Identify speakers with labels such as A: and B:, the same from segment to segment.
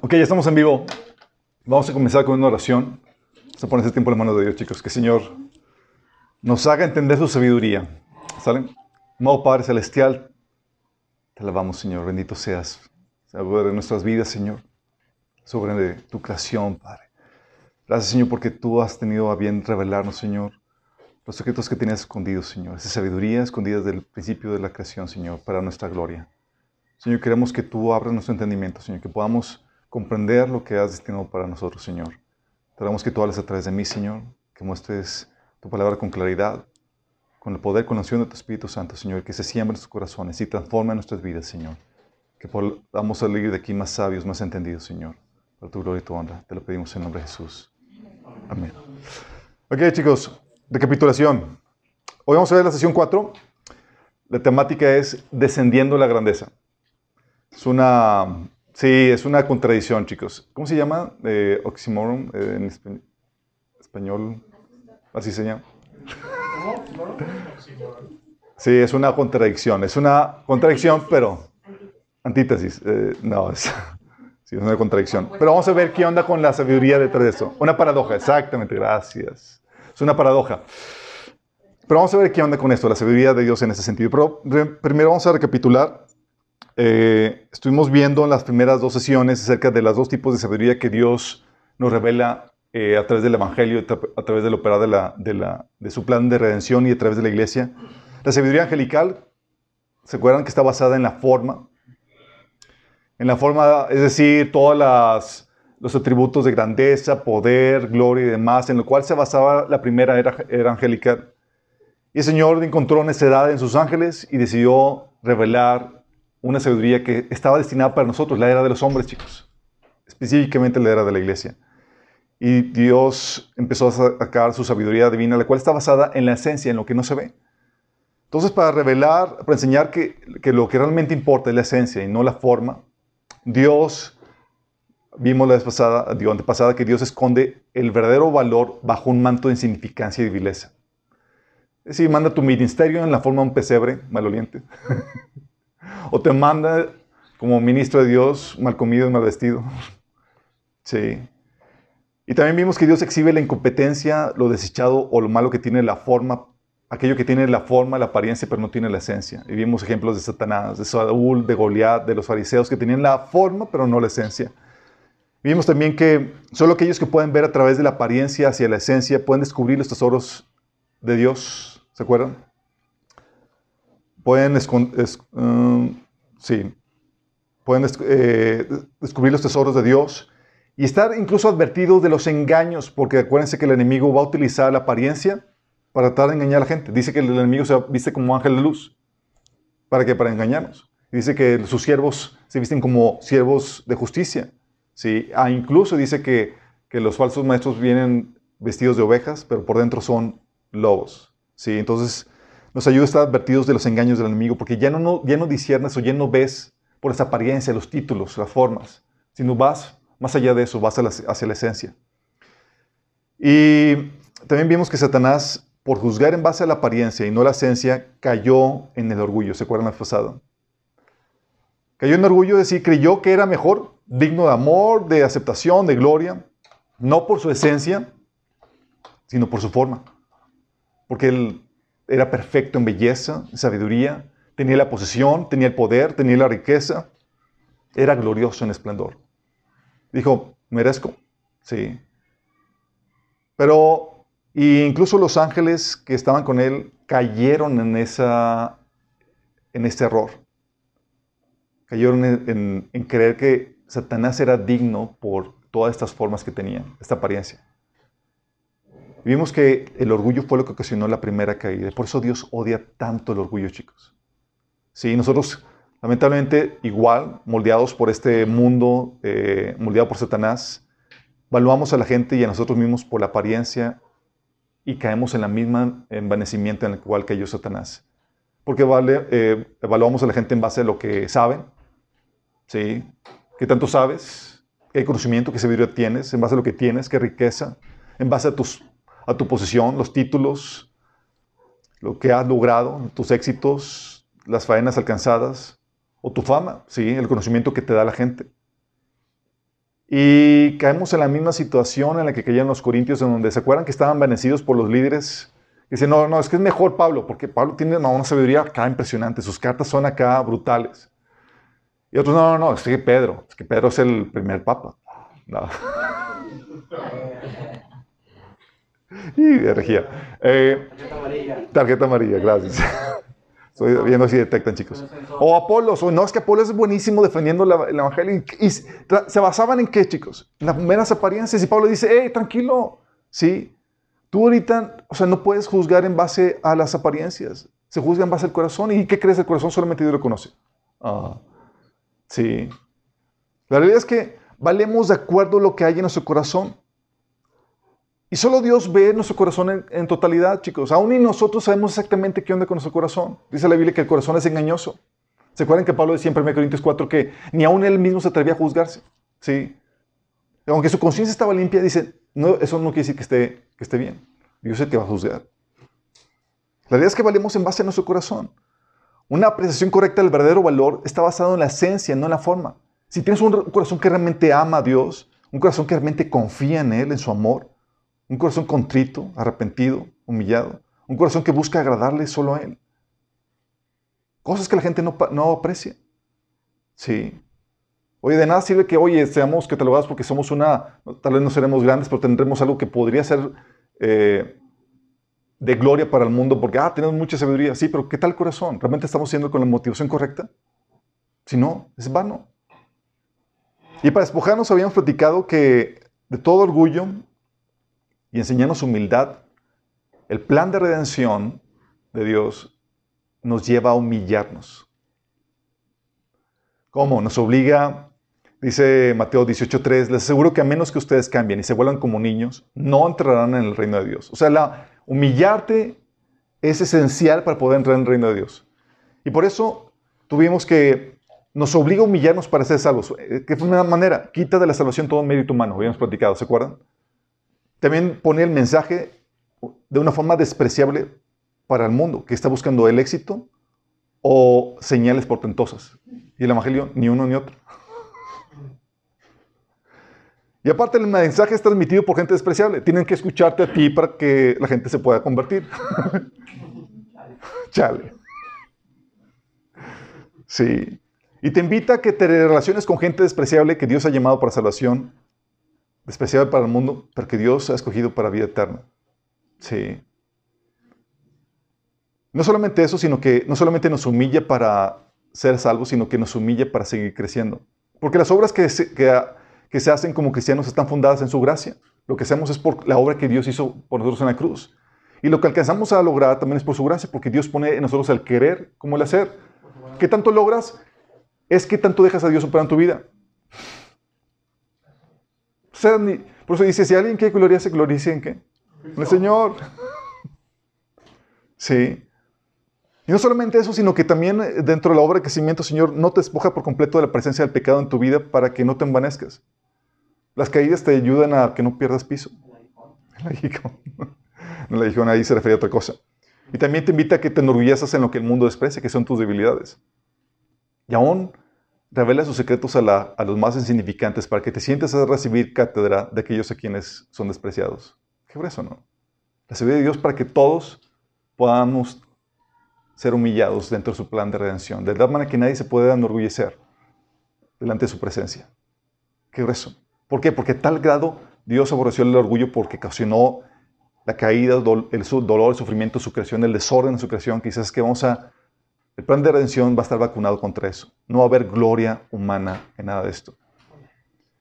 A: Ok, ya estamos en vivo. Vamos a comenzar con una oración. Vamos a poner este tiempo en la mano de Dios, chicos. Que Señor nos haga entender su sabiduría. ¿Sale? Amado Padre Celestial, te alabamos, Señor. Bendito seas sobre nuestras vidas, Señor. Sobre tu creación, Padre. Gracias, Señor, porque tú has tenido a bien revelarnos, Señor, los secretos que tenías escondidos, Señor. Esa sabiduría escondida desde el principio de la creación, Señor, para nuestra gloria. Señor, queremos que tú abras nuestro entendimiento, Señor, que podamos comprender lo que has destinado para nosotros, Señor. Te que tú hables a través de mí, Señor, que muestres tu palabra con claridad, con el poder, con la unción de tu Espíritu Santo, Señor, que se siembre en nuestros corazones y transforme nuestras vidas, Señor. Que podamos salir de aquí más sabios, más entendidos, Señor. Por tu gloria y tu honra. Te lo pedimos en nombre de Jesús. Amén. Ok, chicos, recapitulación. Hoy vamos a ver la sesión 4. La temática es Descendiendo la grandeza. Es una Sí, es una contradicción, chicos. ¿Cómo se llama? Eh, oxymoron eh, en español. Así se llama. Sí, es una contradicción. Es una contradicción, pero antítesis. Eh, no, es, sí, es una contradicción. Pero vamos a ver qué onda con la sabiduría detrás de eso. Una paradoja, exactamente. Gracias. Una paradoja. Pero vamos a ver qué onda con esto, la sabiduría de Dios en ese sentido. Pero primero vamos a recapitular eh, estuvimos viendo en las primeras dos sesiones acerca de los dos tipos de sabiduría que Dios nos revela eh, a través del Evangelio, a través del operar de, la, de, la, de, su plan de redención y a través de la iglesia. La sabiduría angelical, ¿se acuerdan que está basada en la forma? En la forma, es decir, todos los atributos de grandeza, poder, gloria y demás, en lo cual se basaba la primera era, angelical. Y el Señor encontró necedad en sus ángeles y decidió revelar una sabiduría que estaba destinada para nosotros, la era de los hombres, chicos. Específicamente la era de la iglesia. Y Dios empezó a sacar su sabiduría divina, la cual está basada en la esencia, en lo que no se ve. Entonces, para revelar, para enseñar que, lo que realmente importa es la esencia y no la forma, Dios, vimos la vez pasada, digo, antepasada, que Dios esconde el verdadero valor bajo un manto de insignificancia y vileza. Es decir, manda tu ministerio en la forma de un pesebre maloliente. O te manda como ministro de Dios, mal comido y mal vestido. Sí. Y también vimos que Dios exhibe la incompetencia, lo desechado o lo malo que tiene la forma, aquello que tiene la forma, la apariencia, pero no tiene la esencia. Y vimos ejemplos de Satanás, de Saúl, de Goliat, de los fariseos que tenían la forma, pero no la esencia. Vimos también que solo aquellos que pueden ver a través de la apariencia hacia la esencia pueden descubrir los tesoros de Dios. ¿Se acuerdan? pueden, um, sí, pueden eh, descubrir los tesoros de Dios y estar incluso advertidos de los engaños, porque acuérdense que el enemigo va a utilizar la apariencia para tratar de engañar a la gente. Dice que el enemigo se viste como ángel de luz. ¿Para qué? Para engañarnos. dice que sus siervos se visten como siervos de justicia. ¿Sí? Ah, incluso dice que, que los falsos maestros vienen vestidos de ovejas, pero por dentro son lobos. ¿sí? Entonces, nos ayuda a estar advertidos de los engaños del enemigo, porque ya no, ya no disiernes o ya no ves por esa apariencia, los títulos, las formas, sino vas más allá de eso, vas hacia la esencia. Y también vimos que Satanás, por juzgar en base a la apariencia y no la esencia, cayó en el orgullo. ¿Se acuerdan la pasada? Cayó en orgullo, es decir, creyó que era mejor, digno de amor, de aceptación, de gloria, no por su esencia, sino por su forma. Porque él era perfecto en belleza, en sabiduría, tenía la posesión, tenía el poder, tenía la riqueza, era glorioso en esplendor. Dijo, merezco, sí. Pero incluso los ángeles que estaban con él cayeron en, esa, en este error. Cayeron en, en creer que Satanás era digno por todas estas formas que tenía, esta apariencia. Vimos que el orgullo fue lo que ocasionó la primera caída. Por eso Dios odia tanto el orgullo, chicos. Sí, nosotros, lamentablemente, igual, moldeados por este mundo, eh, por Satanás, valuamos a la gente y a nosotros mismos por la apariencia y caemos en la misma envanecimiento en el cual cayó Satanás. Porque vale, eh, evaluamos a la gente en base a lo que saben, ¿sí? ¿Qué tanto sabes? ¿Qué conocimiento, qué sabiduría tienes? En base a lo que tienes, qué riqueza, en base a tus a tu posición, los títulos, lo que has logrado, tus éxitos, las faenas alcanzadas, o tu fama, ¿sí? el conocimiento que te da la gente. Y caemos en la misma situación en la que caían los corintios, en donde se acuerdan que estaban bendecidos por los líderes. Dicen, no, no, es que es mejor Pablo, porque Pablo tiene una sabiduría acá impresionante, sus cartas son acá brutales. Y otros, no, no, no, es que Pedro, es que Pedro es el primer papa. No. y regía. Eh, tarjeta amarilla. Tarjeta amarilla, gracias. Estoy viendo si detectan, chicos. O Apolos, o no, es que Apolos es buenísimo defendiendo el evangelio. Y, se basaban en qué, chicos? En las meras apariencias. Y Pablo dice, hey, tranquilo, ¿sí? Tú ahorita, o sea, no puedes juzgar en base a las apariencias. Se juzga en base al corazón. ¿Y qué crees? El corazón solamente Dios lo conoce. Ah, sí. La realidad es que valemos de acuerdo a lo que hay en nuestro corazón. Y solo Dios ve nuestro corazón en, totalidad, chicos. Aún y nosotros sabemos exactamente qué onda con nuestro corazón. Dice la Biblia que el corazón es engañoso. ¿Se acuerdan que Pablo decía en 1 Corintios 4 que ni aún él mismo se atrevía a juzgarse? Sí. Aunque su conciencia estaba limpia, dice, no, eso no quiere decir que esté, que esté bien. Dios es el que va a juzgar. La realidad es que valemos en base a nuestro corazón. Una apreciación correcta del verdadero valor está basada en la esencia, no en la forma. Si tienes un corazón que realmente ama a Dios, un corazón que realmente confía en Él, en su amor, un corazón contrito, arrepentido, humillado. Un corazón que busca agradarle solo a Él. Cosas que la gente no, no aprecia. Sí. Oye, de nada sirve que, oye, seamos catalogados porque somos una, tal vez no seremos grandes, pero tendremos algo que podría ser eh, de gloria para el mundo porque, ah, tenemos mucha sabiduría. Sí, pero ¿qué tal corazón? ¿Realmente estamos siendo con la motivación correcta? Si no, es vano. Y para despojarnos habíamos platicado que de todo orgullo y enseñarnos humildad, el plan de redención de Dios nos lleva a humillarnos. ¿Cómo? Nos obliga, dice Mateo 18.3, les aseguro que a menos que ustedes cambien y se vuelvan como niños, no entrarán en el reino de Dios. O sea, la, humillarte es esencial para poder entrar en el reino de Dios. Y por eso tuvimos que, nos obliga a humillarnos para ser salvos. Eh, ¿Qué fue una manera? Quita de la salvación todo mérito humano, habíamos platicado, ¿se acuerdan? También pone el mensaje de una forma despreciable para el mundo, que está buscando el éxito o señales portentosas. Y el Evangelio, ni uno ni otro. Y aparte el mensaje es transmitido por gente despreciable. Tienen que escucharte a ti para que la gente se pueda convertir. Chale. Sí. Y te invita a que te relaciones con gente despreciable que Dios ha llamado para salvación despreciable para el mundo, pero que Dios ha escogido para vida eterna. Sí. No solamente eso, sino que no solamente nos humilla para ser salvos, sino que nos humilla para seguir creciendo. Porque las obras que se, que, se hacen como cristianos están fundadas en su gracia. Lo que hacemos es por la obra que Dios hizo por nosotros en la cruz. Y lo que alcanzamos a lograr también es por su gracia, porque Dios pone en nosotros el querer como el hacer. ¿Qué tanto logras? Es que tanto dejas a Dios operar en tu vida por eso dice, si alguien quiere gloriarse, glorice en qué? En el Señor. Sí. Y no solamente eso, sino que también eh, dentro de la obra de crecimiento, Señor, no te despoja por completo de la presencia del pecado en tu vida para que no te envanezcas. Las caídas te ayudan a que no pierdas piso. No la dijo, ahí se refería a otra cosa. Y también te invita a que te enorgullezas en lo que el mundo desprecia, que son tus debilidades. Y aún revela sus secretos a, los más insignificantes para que te sientas a recibir cátedra de aquellos a quienes son despreciados. Qué eso, ¿no? La sabiduría de Dios para que todos podamos ser humillados dentro de su plan de redención, de tal manera que nadie se pueda enorgullecer delante de su presencia. Qué grueso. ¿Por qué? Porque tal grado Dios aborreció el orgullo porque ocasionó la caída, el dolor, el sufrimiento, su creación, el desorden de su creación. Quizás que vamos a el plan de redención va a estar vacunado contra eso. No va a haber gloria humana en nada de esto.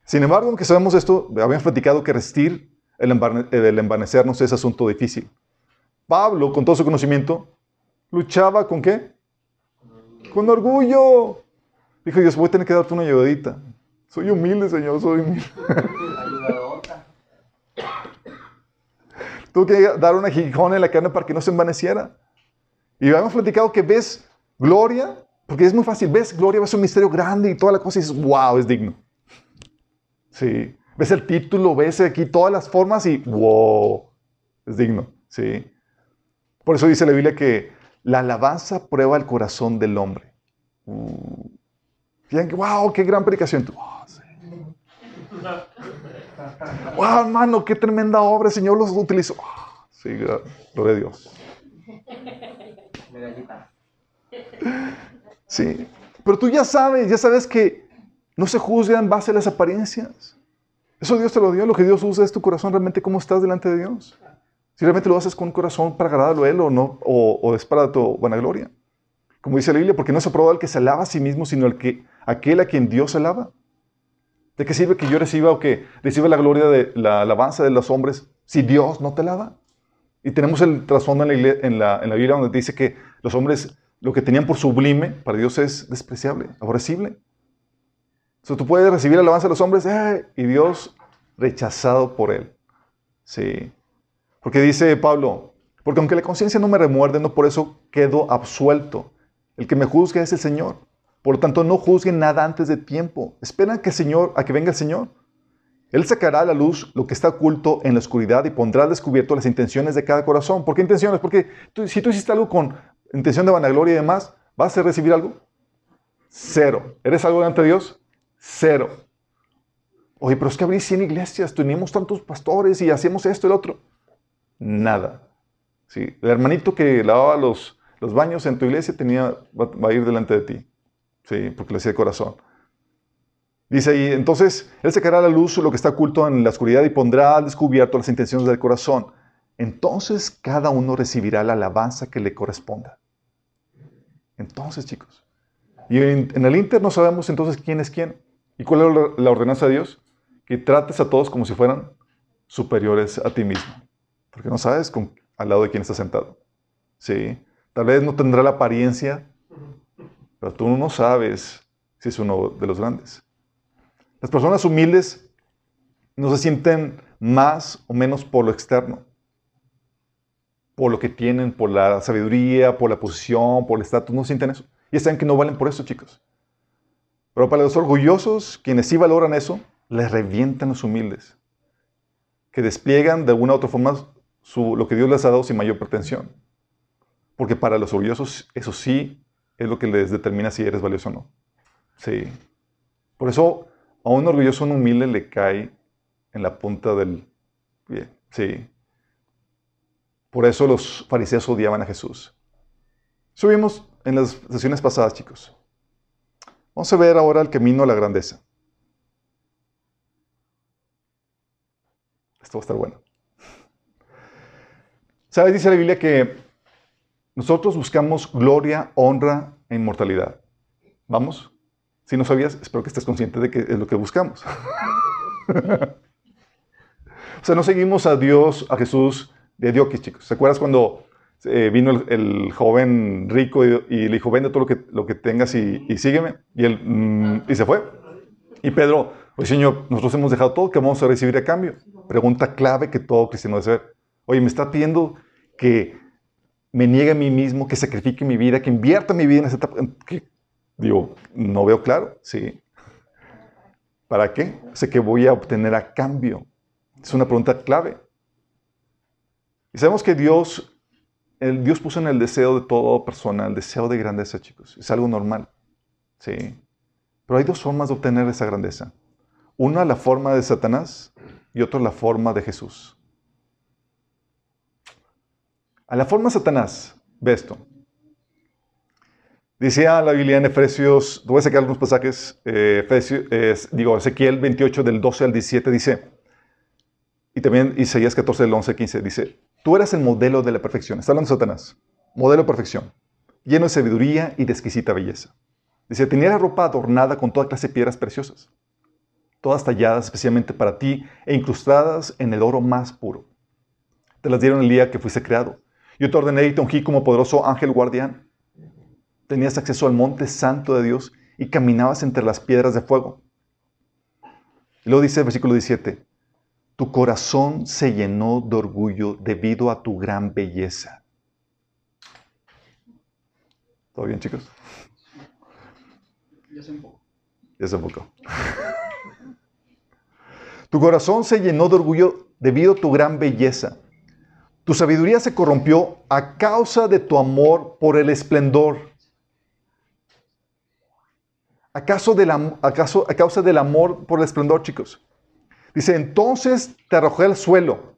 A: Sin embargo, aunque sabemos esto, habíamos platicado que resistir el, envanecernos es asunto difícil. Pablo, con todo su conocimiento, luchaba con qué? Con orgullo. Dijo Dios, voy a tener que darte una ayudadita. Soy humilde, Señor, soy humilde. Tuve que dar una gijón en la carne para que no se envaneciera. Y habíamos platicado que ves Gloria, porque es muy fácil, ves gloria, ves un misterio grande y toda la cosa y dices, wow, es digno. Sí, ves el título, ves aquí todas las formas y wow, es digno. Sí. Por eso dice la Biblia que la alabanza prueba el corazón del hombre. Uh, wow, qué gran predicación. wow, hermano, qué tremenda obra, el Señor los utilizó. sí, gloria a Dios. Sí, pero tú ya sabes, ya sabes que no se juzga en base a las apariencias. Eso Dios te lo dio, lo que Dios usa es tu corazón, realmente cómo estás delante de Dios. Si realmente lo haces con un corazón para agradarlo a Él o no, o, es para tu buena gloria. Como dice la Biblia, porque no se aprobado el que se alaba a sí mismo, sino el que, aquel a quien Dios alaba. ¿De qué sirve que yo reciba o que reciba la gloria de la alabanza de los hombres si Dios no te alaba? Y tenemos el trasfondo en la, en la Biblia donde dice que los hombres lo que tenían por sublime para Dios es despreciable, aborrecible. O tú puedes recibir alabanza de los hombres y Dios rechazado por él. Sí. Porque dice Pablo, porque aunque la conciencia no me remuerde, no por eso quedo absuelto. El que me juzga es el Señor. Por lo tanto, no juzguen nada antes de tiempo. Esperan que el Señor, a que venga el Señor. Él sacará a la luz lo que está oculto en la oscuridad y pondrá descubierto las intenciones de cada corazón. ¿Por qué intenciones? Porque si tú hiciste algo con intención de vanagloria y demás, ¿vas a recibir algo? Cero. ¿Eres algo delante de Dios? Cero. Oye, pero es que abrí 100 iglesias, tenemos tantos pastores y hacemos esto y lo otro. Nada. Sí. El hermanito que lavaba los, los baños en tu iglesia tenía, va, a ir delante de ti. Sí, porque le hacía de corazón. Dice ahí, entonces Él sacará a la luz lo que está oculto en la oscuridad y pondrá al descubierto las intenciones del corazón. Entonces cada uno recibirá la alabanza que le corresponda. Entonces, chicos. Y en, en el Inter no sabemos entonces quién es quién. ¿Y cuál es la ordenanza de Dios? Que trates a todos como si fueran superiores a ti mismo. Porque no sabes con, al lado de quién está sentado. Sí. Tal vez no tendrá la apariencia, pero tú no sabes si es uno de los grandes. Las personas humildes no se sienten más o menos por lo externo, por lo que tienen, por la sabiduría, por la posición, por el estatus, no sienten eso. Y saben que no valen por eso, chicos. Pero para los orgullosos, quienes sí valoran eso, les revientan los humildes, que despliegan de una u otra forma lo que Dios les ha dado sin mayor pretensión. Porque para los orgullosos eso sí es lo que les determina si eres valioso o no. Sí. Por eso a un orgulloso, un humilde le cae en la punta del pie. Sí. Por eso los fariseos odiaban a Jesús. Subimos en las sesiones pasadas, chicos. Vamos a ver ahora el camino a la grandeza. Esto va a estar bueno. ¿Sabes? Dice la Biblia que nosotros buscamos gloria, honra e inmortalidad. ¿Vamos? Si no sabías, espero que estés consciente de que es lo que buscamos. o sea, no seguimos a Dios, a Jesús de Diokis, chicos. ¿Se acuerdas cuando eh, vino el, joven rico y, le dijo, vende todo lo que, lo que tengas y, sígueme. Y él, mm, y se fue. Y Pedro, oye Señor, nosotros hemos dejado todo, ¿qué vamos a recibir a cambio? Pregunta clave que todo cristiano debe saber. Oye, me está pidiendo que me niegue a mí mismo, que sacrifique mi vida, que invierta mi vida en esa etapa. Digo, no veo claro, sí. ¿Para qué? Sé que voy a obtener a cambio. Es una pregunta clave. Y sabemos que Dios Dios puso en el deseo de toda persona, el deseo de grandeza, chicos. Es algo normal. Sí. Pero hay dos formas de obtener esa grandeza. Una la forma de Satanás y otra la forma de Jesús. A la forma de Satanás, ve esto. Decía la Biblia en Efesios, voy a sacar algunos pasajes, eh, digo, Ezequiel 28 del 12 al 17 dice, y también Isaías 14 del 11 al 15 dice, Tú eras el modelo de la perfección. Está hablando Satanás. Modelo de perfección. Lleno de sabiduría y de exquisita belleza. Dice, tenía la ropa adornada con toda clase de piedras preciosas, todas talladas especialmente para ti e incrustadas en el oro más puro. Te las dieron el día que fuiste creado. Yo te ordené y te ungí como poderoso ángel guardián. Tenías acceso al monte santo de Dios y caminabas entre las piedras de fuego. Y luego dice el versículo 17, tu corazón se llenó de orgullo debido a tu gran belleza. ¿Todo bien, chicos?
B: Ya se enfocó.
A: Ya se enfocó. tu corazón se llenó de orgullo debido a tu gran belleza. Tu sabiduría se corrompió a causa de tu amor por el esplendor. ¿Acaso, acaso a causa del amor por el esplendor, chicos? Dice, entonces te arrojé al suelo.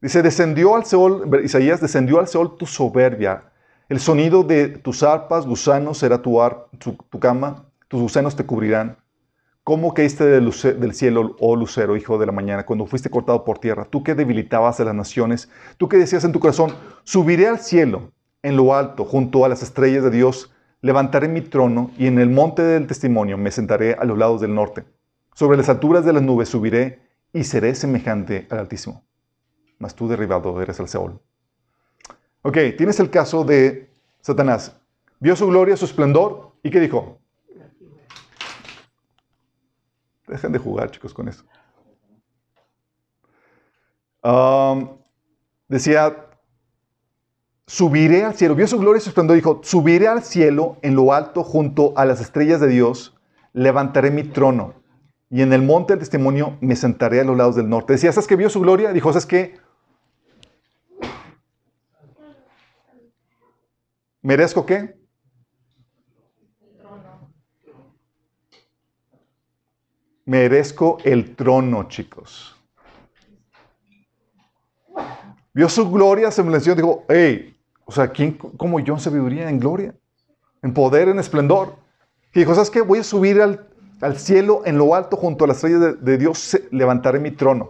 A: Dice, descendió al Seol, Isaías, descendió al Seol tu soberbia. El sonido de tus arpas, gusanos, será tu, tu, cama, tus gusanos te cubrirán. ¿Cómo caíste del, cielo, oh lucero, hijo de la mañana, cuando fuiste cortado por tierra? Tú que debilitabas a las naciones, tú que decías en tu corazón, subiré al cielo, en lo alto, junto a las estrellas de Dios, levantaré mi trono y en el monte del testimonio me sentaré a los lados del norte. Sobre las alturas de las nubes subiré y seré semejante al Altísimo. Mas tú derribado eres el Seol. Ok, tienes el caso de Satanás. Vio su gloria, su esplendor, ¿y qué dijo? Dejen de jugar, chicos, con eso. decía, subiré al cielo. Vio su gloria y su. Dijo, subiré al cielo en lo alto junto a las estrellas de Dios. Levantaré mi trono. Y en el monte del testimonio me sentaré a los lados del norte. Decía, ¿sabes que vio su gloria? Dijo, ¿sabes qué? ¿Merezco qué? Merezco el trono, chicos. Vio su gloria, se y dijo, hey, o sea, ¿quién como yo en sabiduría, en gloria, en poder, en esplendor? Y dijo, ¿sabes qué? Voy a subir al, cielo en lo alto junto a las estrellas de, Dios, levantaré mi trono.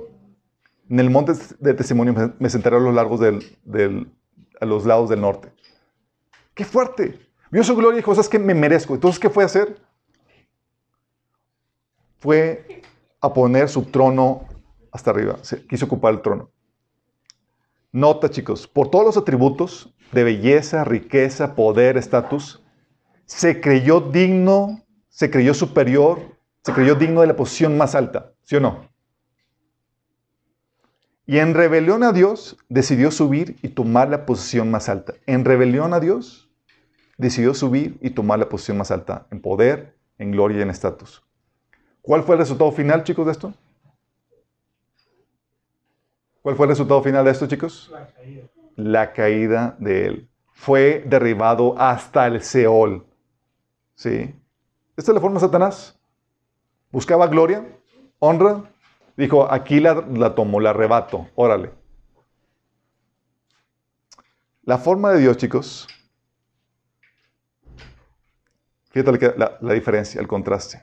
A: En el monte de testimonio me, sentaré a los, largos del, a los lados del norte. ¡Qué fuerte! Vio su gloria y dijo, ¿sabes qué? Me merezco. Entonces, ¿qué fue a hacer? Fue a poner su trono hasta arriba. quiso ocupar el trono. Nota, chicos, por todos los atributos de belleza, riqueza, poder, estatus, se creyó digno, se creyó superior, se creyó digno de la posición más alta, ¿sí o no? Y en rebelión a Dios decidió subir y tomar la posición más alta. En rebelión a Dios decidió subir y tomar la posición más alta en poder, en gloria y en estatus. ¿Cuál fue el resultado final, chicos, de esto? ¿Cuál fue el resultado final de esto, chicos? La caída. La caída de él. Fue derribado hasta el Seol. ¿Sí? Esta es la forma de Satanás. Buscaba gloria, honra. Dijo, aquí la, la tomo, la arrebato. Órale. La forma de Dios, chicos. Fíjate la, la diferencia, el contraste.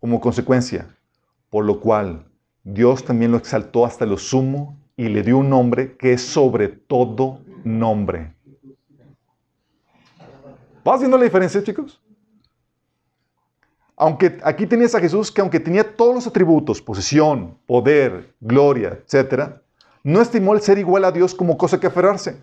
A: como consecuencia, por lo cual Dios también lo exaltó hasta lo sumo y le dio un nombre que es sobre todo nombre. ¿Vas viendo la diferencia, chicos? Aunque aquí tenías a Jesús que aunque tenía todos los atributos, posesión, poder, gloria, etc., no estimó el ser igual a Dios como cosa que aferrarse,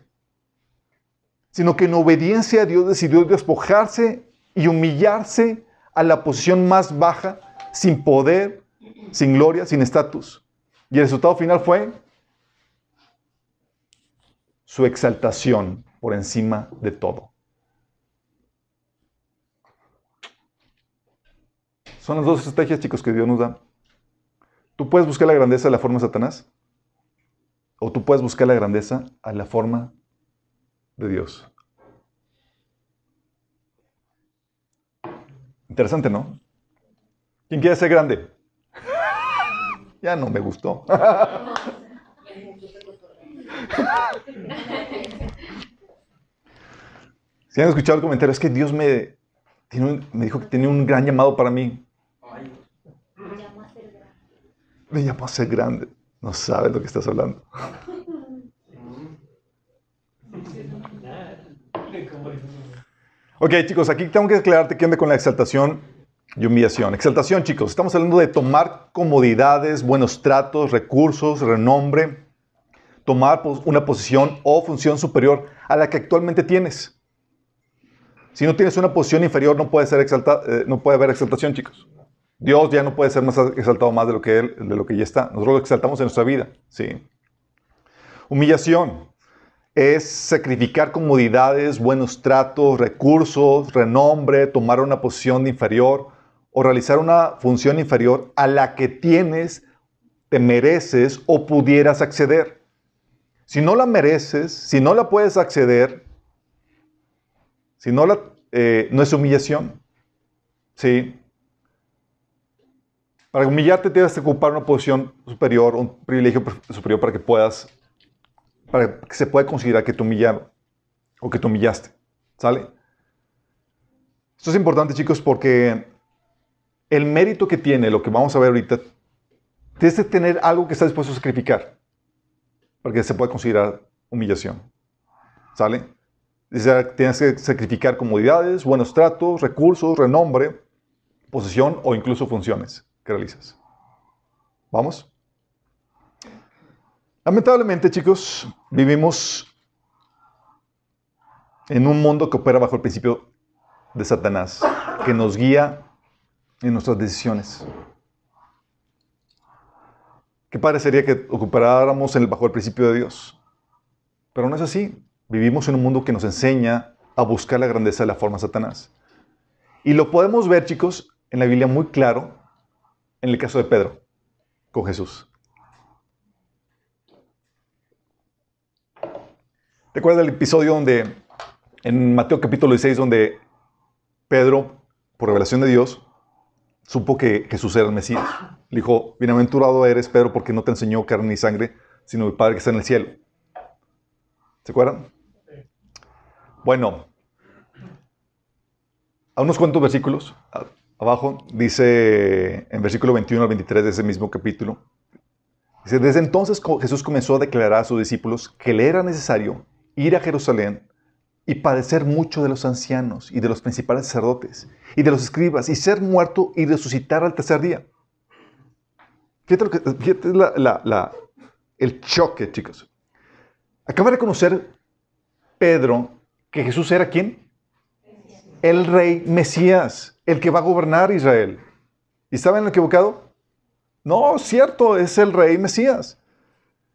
A: sino que en obediencia a Dios decidió despojarse y humillarse a la posición más baja, sin poder, sin gloria, sin estatus. Y el resultado final fue su exaltación por encima de todo. Son las dos estrategias, chicos, que Dios nos da. Tú puedes buscar la grandeza a la forma de Satanás, o tú puedes buscar la grandeza a la forma de Dios. Interesante, ¿no? ¿Quién quiere ser grande? ya no me gustó. si han escuchado el comentario, es que Dios me, me dijo que tiene un gran llamado para mí. Me llamó a ser grande. No sabes lo que estás hablando. Ok, chicos, aquí tengo que aclararte qué onda con la exaltación y humillación. Exaltación, chicos, estamos hablando de tomar comodidades, buenos tratos, recursos, renombre, tomar una posición o función superior a la que actualmente tienes. Si no tienes una posición inferior, no puede, ser eh, no puede haber exaltación, chicos. Dios ya no puede ser más exaltado más de lo que Él, de lo que ya está. Nosotros lo exaltamos en nuestra vida. ¿sí? Humillación es sacrificar comodidades, buenos tratos, recursos, renombre, tomar una posición inferior o realizar una función inferior a la que tienes, te mereces o pudieras acceder. Si no la mereces, si no la puedes acceder, si no la, eh, no es humillación. ¿Sí? Para humillarte tienes que ocupar una posición superior, un privilegio superior para que puedas, para que se pueda considerar que te humillaron o que te humillaste. ¿Sale? Esto es importante, chicos, porque el mérito que tiene lo que vamos a ver ahorita, tienes que tener algo que estás dispuesto a sacrificar para que se pueda considerar humillación. ¿Sale? Tienes que sacrificar comodidades, buenos tratos, recursos, renombre, posesión o incluso funciones que realizas. ¿Vamos? Lamentablemente, chicos, vivimos en un mundo que opera bajo el principio de Satanás, que nos guía en nuestras decisiones. Qué padre sería que ocupáramos el, bajo el principio de Dios. Pero no es así. Vivimos en un mundo que nos enseña a buscar la grandeza de la forma de Satanás. Y lo podemos ver, chicos, en la Biblia muy claro en el caso de Pedro con Jesús. ¿Recuerda el episodio donde, en Mateo capítulo 16, donde Pedro, por revelación de Dios, supo que Jesús era el Mesías? Le dijo, bienaventurado eres, Pedro, porque no te enseñó carne ni sangre, sino el Padre que está en el cielo. ¿Se acuerdan? Bueno, a unos cuantos versículos, abajo, dice en versículo 21 al 23 de ese mismo capítulo, dice, desde entonces Jesús comenzó a declarar a sus discípulos que le era necesario ir a Jerusalén y padecer mucho de los ancianos y de los principales sacerdotes y de los escribas y ser muerto y resucitar al tercer día. Fíjate, el choque, chicos. Acaba de reconocer Pedro que Jesús era quién? El rey Mesías el que va a gobernar Israel. ¿Y estaban equivocado? No, cierto, es el rey Mesías.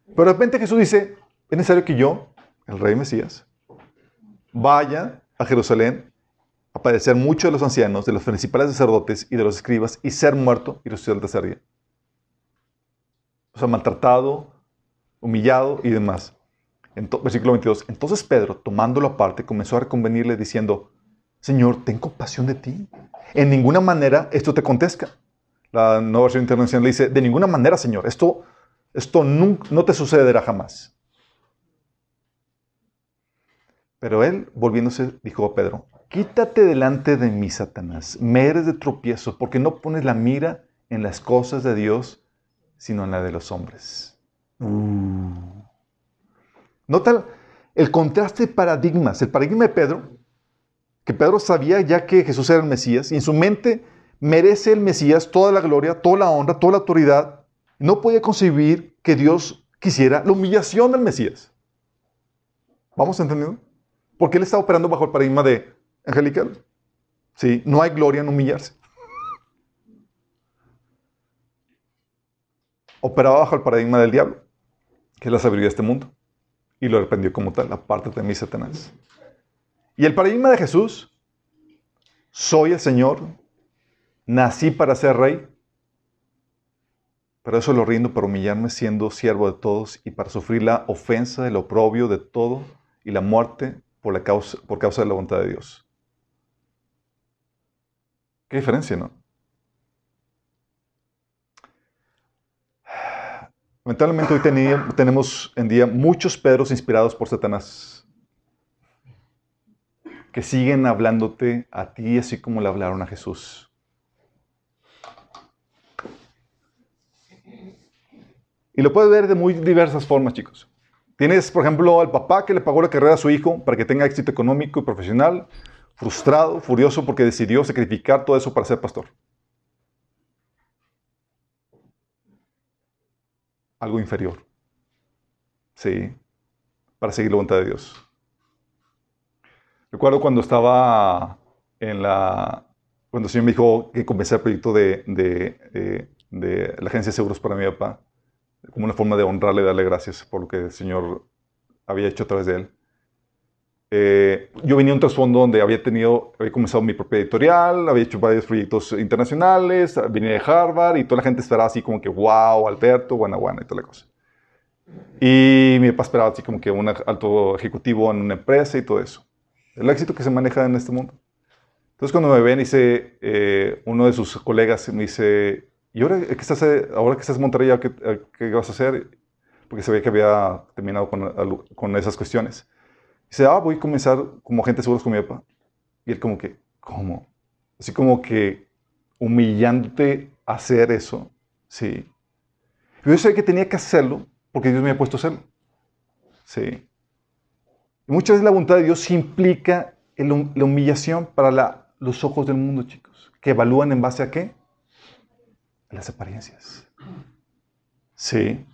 A: Pero de repente Jesús dice, es necesario que yo, el rey Mesías, vaya a Jerusalén a padecer mucho de los ancianos, de los principales sacerdotes y de los escribas y ser muerto y resucitar el tercer día. O sea, maltratado, humillado y demás. versículo 22. Entonces Pedro, tomándolo aparte, comenzó a reconvenirle diciendo, Señor, ten compasión de ti. En ninguna manera esto te contesta. La nueva versión internacional dice, de ninguna manera, Señor, esto, esto no, no te sucederá jamás. Pero él, volviéndose, dijo a Pedro, quítate delante de mí, Satanás, me eres de tropiezo, porque no pones la mira en las cosas de Dios, sino en la de los hombres. Uh. Nota el contraste de paradigmas. El paradigma de Pedro que Pedro sabía ya que Jesús era el Mesías y en su mente merece el Mesías toda la gloria, toda la honra, toda la autoridad. No podía concebir que Dios quisiera la humillación del Mesías. ¿Vamos entendiendo? Porque él está operando bajo el paradigma de angelical. Sí, no hay gloria en humillarse. Operaba bajo el paradigma del diablo, que es la sabiduría de este mundo. Y lo reprendió como tal, aparte de mí, Satanás. Y el paradigma de Jesús, soy el Señor, nací para ser rey, pero eso lo rindo para humillarme siendo siervo de todos y para sufrir la ofensa, el oprobio de todo y la muerte por, la causa, por causa de la voluntad de Dios. Qué diferencia, ¿no? Lamentablemente hoy tenemos en día muchos Pedros inspirados por Satanás que siguen hablándote a ti así como le hablaron a Jesús. Y lo puedes ver de muy diversas formas, chicos. Tienes, por ejemplo, al papá que le pagó la carrera a su hijo para que tenga éxito económico y profesional, frustrado, furioso porque decidió sacrificar todo eso para ser pastor. Algo inferior. Sí, para seguir la voluntad de Dios. Recuerdo cuando estaba en la... Cuando el Señor me dijo que comencé el proyecto de, de, de, la Agencia de Seguros para mi papá, como una forma de honrarle darle gracias por lo que el Señor había hecho a través de él. Eh, yo venía de un trasfondo donde había tenido, había comenzado mi propia editorial, había hecho varios proyectos internacionales, venía de Harvard y toda la gente esperaba así como que, wow, Alberto, buena, buena y toda la cosa. Y mi papá esperaba así como que un alto ejecutivo en una empresa y todo eso. El éxito que se maneja en este mundo. Entonces cuando me ven, dice, eh, uno de sus colegas me dice, ¿y ahora que estás, ahora que estás en Monterrey, ¿qué, qué vas a hacer? Porque se ve que había terminado con, con esas cuestiones. Dice, ah, voy a comenzar como agente de seguros con mi papá. Y él como que, ¿cómo? Así como que humillante hacer eso. Sí. Yo sé que tenía que hacerlo porque Dios me había puesto a hacerlo. Sí. Y muchas veces la voluntad de Dios implica la humillación para los ojos del mundo, chicos. Que evalúan en base a qué? A las apariencias. Sí.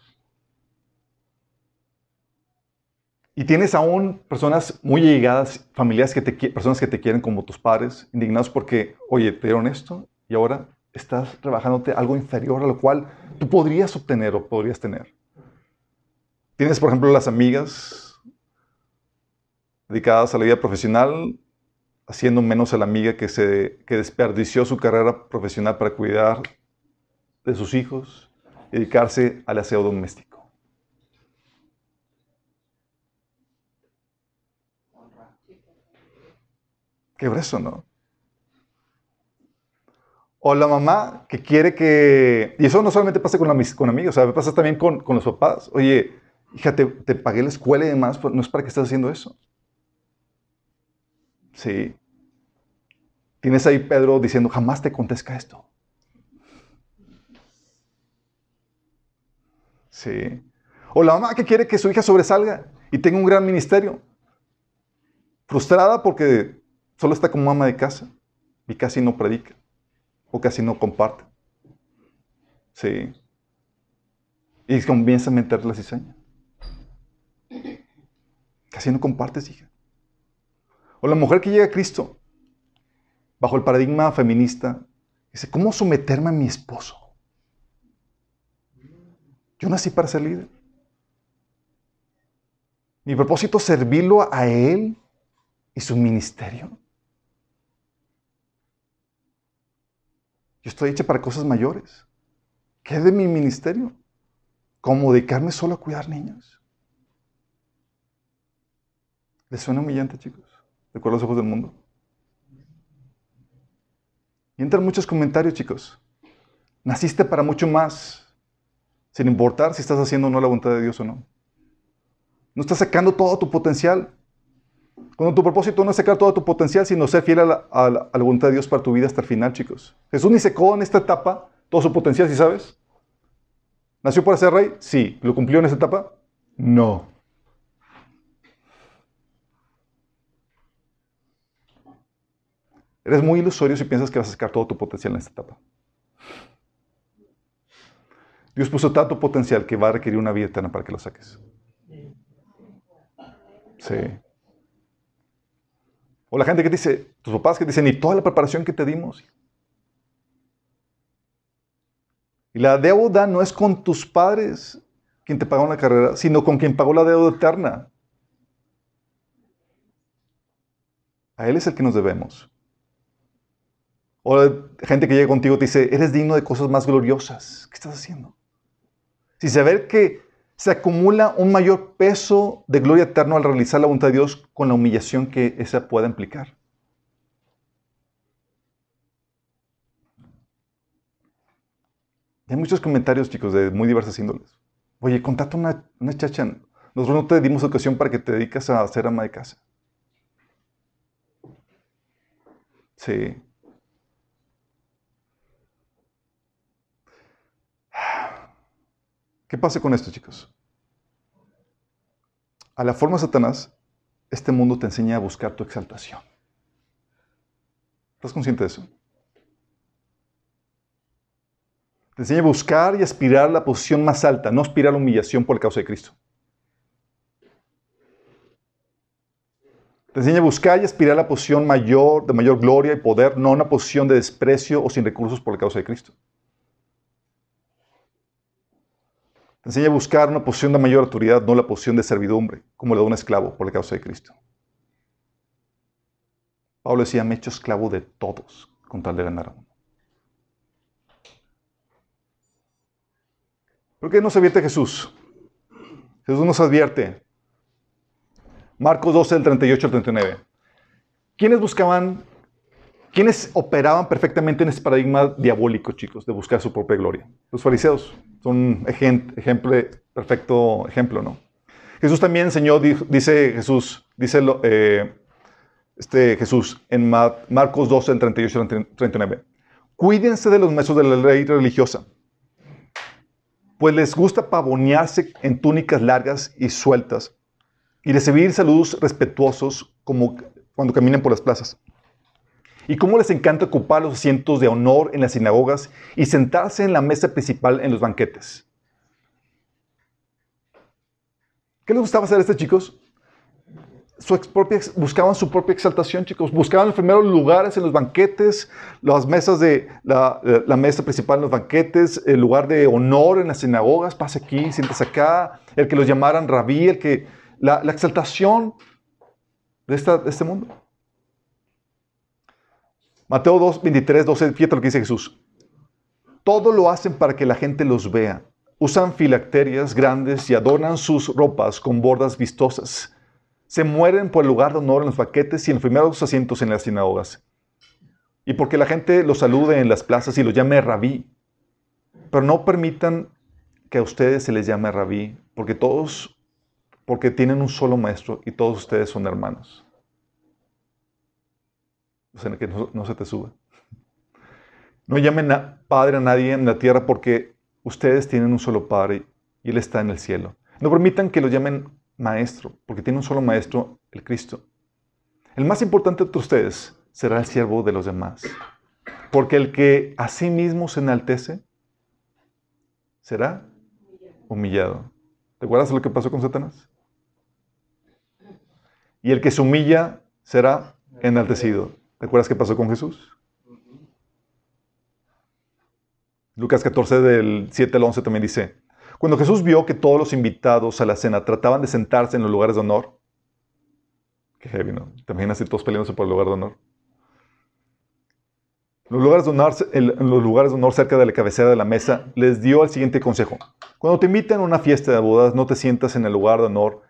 A: Y tienes aún personas muy llegadas, familiares que te, personas que te quieren como tus padres, indignados porque, oye, te dieron esto y ahora estás trabajándote algo inferior a lo cual tú podrías obtener o podrías tener. Tienes, por ejemplo, las amigas dedicadas a la vida profesional, haciendo menos a la amiga que, se, que desperdició su carrera profesional para cuidar de sus hijos, dedicarse al aseo doméstico. Qué grueso, ¿no? O la mamá que quiere que... Y eso no solamente pasa con, con amigos, o pasa también con, con los papás. Oye, hija, te, pagué la escuela y demás, pues no es para que estés haciendo eso. Sí. Tienes ahí Pedro diciendo, jamás te contesta esto. Sí. O la mamá que quiere que su hija sobresalga y tenga un gran ministerio. Frustrada porque Solo está como ama de casa y casi no predica o casi no comparte. Sí. Y comienza a meter la cizaña. Casi no compartes, hija. O la mujer que llega a Cristo, bajo el paradigma feminista, dice, ¿cómo someterme a mi esposo? Yo nací para ser líder. Mi propósito es servirlo a él y su ministerio. Yo estoy hecha para cosas mayores. ¿Qué de mi ministerio? ¿Cómo dedicarme solo a cuidar niños? ¿Les suena humillante, chicos? ¿De acuerdo a los ojos del mundo? Y entran muchos comentarios, chicos. Naciste para mucho más, sin importar si estás haciendo o no la voluntad de Dios o no. No estás sacando todo tu potencial. Cuando tu propósito no es sacar todo tu potencial, sino ser fiel a la, voluntad de Dios para tu vida hasta el final, chicos. Jesús ni secó en esta etapa todo su potencial, ¿sí sabes? ¿Nació para ser rey? Sí. ¿Lo cumplió en esta etapa? No. Eres muy ilusorio si piensas que vas a sacar todo tu potencial en esta etapa. Dios puso tanto potencial que va a requerir una vida eterna para que lo saques. Sí. O la gente que dice, tus papás que dicen, y toda la preparación que te dimos. Y la deuda no es con tus padres quien te pagó la carrera, sino con quien pagó la deuda eterna. A Él es el que nos debemos. O la gente que llega contigo te dice, eres digno de cosas más gloriosas. ¿Qué estás haciendo? Si saber que se acumula un mayor peso de gloria eterna al realizar la voluntad de Dios con la humillación que esa pueda implicar. hay muchos comentarios, chicos, de muy diversas índoles. Oye, contate una, una chacha. Nosotros no te dimos ocasión para que te dedicas a ser ama de casa. Sí. ¿Qué pasa con esto, chicos? A la forma de Satanás, este mundo te enseña a buscar tu exaltación. ¿Estás consciente de eso? Te enseña a buscar y aspirar a la posición más alta, no aspirar a la humillación por la causa de Cristo. Te enseña a buscar y aspirar a la posición mayor, de mayor gloria y poder, no una posición de desprecio o sin recursos por la causa de Cristo. Enseña a buscar una posición de mayor autoridad, no la posición de servidumbre, como la de un esclavo por la causa de Cristo. Pablo decía, me he hecho esclavo de todos con tal de ganar uno. ¿Por qué nos advierte Jesús? Jesús nos advierte. Marcos 12, del 38 al 39. ¿Quiénes buscaban, quiénes operaban perfectamente en ese paradigma diabólico, chicos, de buscar su propia gloria? Los fariseos son ejemplo, perfecto ejemplo, ¿no? Jesús también enseñó, dice Jesús, dice eh, este Jesús en Marcos 12, del 38 al 39. Cuídense de los maestros de la ley religiosa pues les gusta pavonearse en túnicas largas y sueltas y recibir saludos respetuosos como cuando caminan por las plazas. Y cómo les encanta ocupar los asientos de honor en las sinagogas y sentarse en la mesa principal en los banquetes. ¿Qué les gustaba hacer a estos chicos? su propia, buscaban su propia exaltación, chicos. Buscaban los primeros lugares en los banquetes, las mesas de la, mesa principal en los banquetes, el lugar de honor en las sinagogas. Pasa aquí, siéntese acá. El que los llamaran rabí, el que la, exaltación de, este mundo. Mateo 2, 23, 12, fíjate lo que dice Jesús. Todo lo hacen para que la gente los vea. Usan filacterias grandes y adornan sus ropas con bordas vistosas se mueren por el lugar de honor en los paquetes y en los primeros asientos en las sinagogas. Y porque la gente los salude en las plazas y los llame rabí. Pero no permitan que a ustedes se les llame rabí, porque todos, porque tienen un solo maestro y todos ustedes son hermanos. O sea, que no, se te suba. No llamen a padre a nadie en la tierra porque ustedes tienen un solo padre y Él está en el cielo. No permitan que lo llamen maestro, porque tiene un solo maestro, el Cristo. El más importante de ustedes será el siervo de los demás, porque el que a sí mismo se enaltece será humillado. ¿Te acuerdas de lo que pasó con Satanás? Y el que se humilla será enaltecido. ¿Te acuerdas qué pasó con Jesús? Lucas 14 del 7 al 11 también dice, cuando Jesús vio que todos los invitados a la cena trataban de sentarse en los lugares de honor, qué heavy, ¿no? ¿Te imaginas todos peleándose por el lugar de honor? Los, lugares de honor, los lugares de honor cerca de la cabecera de la mesa, les dio el siguiente consejo. Cuando te invitan a una fiesta de bodas, no te sientas en el lugar de honor.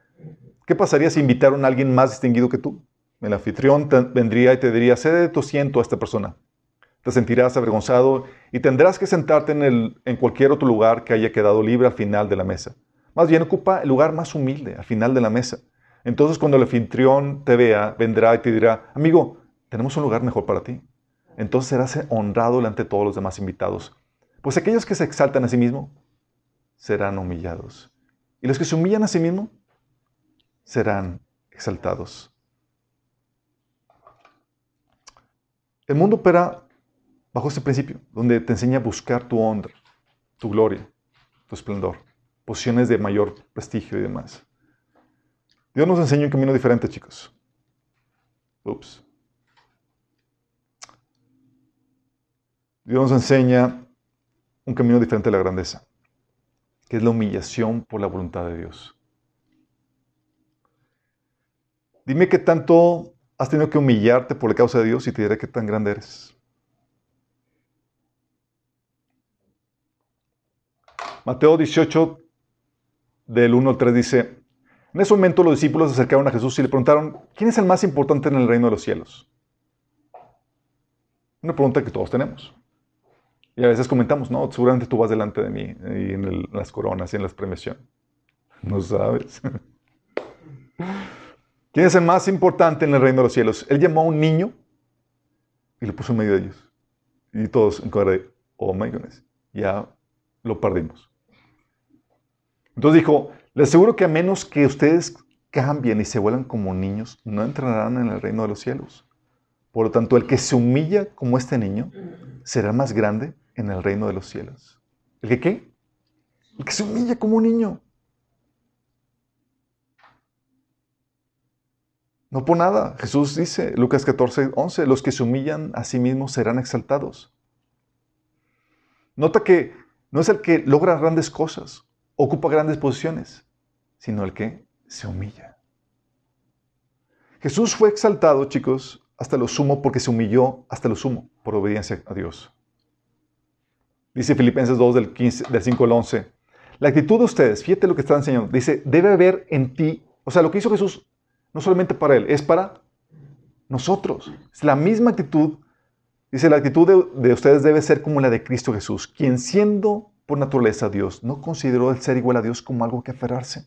A: ¿Qué pasaría si invitaron a alguien más distinguido que tú? El anfitrión vendría y te diría, cede de tu asiento a esta persona te sentirás avergonzado y tendrás que sentarte en, el, en cualquier otro lugar que haya quedado libre al final de la mesa. Más bien ocupa el lugar más humilde, al final de la mesa. Entonces cuando el anfitrión te vea, vendrá y te dirá, amigo, tenemos un lugar mejor para ti. Entonces serás honrado delante de todos los demás invitados. Pues aquellos que se exaltan a sí mismos serán humillados. Y los que se humillan a sí mismos serán exaltados. El mundo opera bajo este principio, donde te enseña a buscar tu honra, tu gloria, tu esplendor, posiciones de mayor prestigio y demás. Dios nos enseña un camino diferente, chicos. Ups. Dios nos enseña un camino diferente a la grandeza, que es la humillación por la voluntad de Dios. Dime qué tanto has tenido que humillarte por la causa de Dios y te diré qué tan grande eres. Mateo 18, del 1 al 3 dice, en ese momento los discípulos se acercaron a Jesús y le preguntaron, ¿quién es el más importante en el reino de los cielos? Una pregunta que todos tenemos. Y a veces comentamos, no, seguramente tú vas delante de mí y en, las coronas y en las premiaciones. No sabes. ¿Quién es el más importante en el reino de los cielos? Él llamó a un niño y lo puso en medio de ellos. Y todos en de, oh my goodness, ya lo perdimos. Entonces dijo, les aseguro que a menos que ustedes cambien y se vuelvan como niños, no entrarán en el reino de los cielos. Por lo tanto, el que se humilla como este niño será más grande en el reino de los cielos. ¿El que qué? El que se humilla como un niño. No por nada. Jesús dice, Lucas 14, 11, los que se humillan a sí mismos serán exaltados. Nota que no es el que logra grandes cosas, ocupa grandes posiciones, sino el que se humilla. Jesús fue exaltado, chicos, hasta lo sumo porque se humilló hasta lo sumo por obediencia a Dios. Dice Filipenses 2 del, 15, del 5 al 11. La actitud de ustedes, fíjate lo que está enseñando, dice, debe haber en ti, o sea, lo que hizo Jesús no solamente para Él, es para nosotros. Es la misma actitud. Dice, la actitud de, de ustedes debe ser como la de Cristo Jesús, quien siendo por naturaleza Dios, no consideró el ser igual a Dios como algo que aferrarse.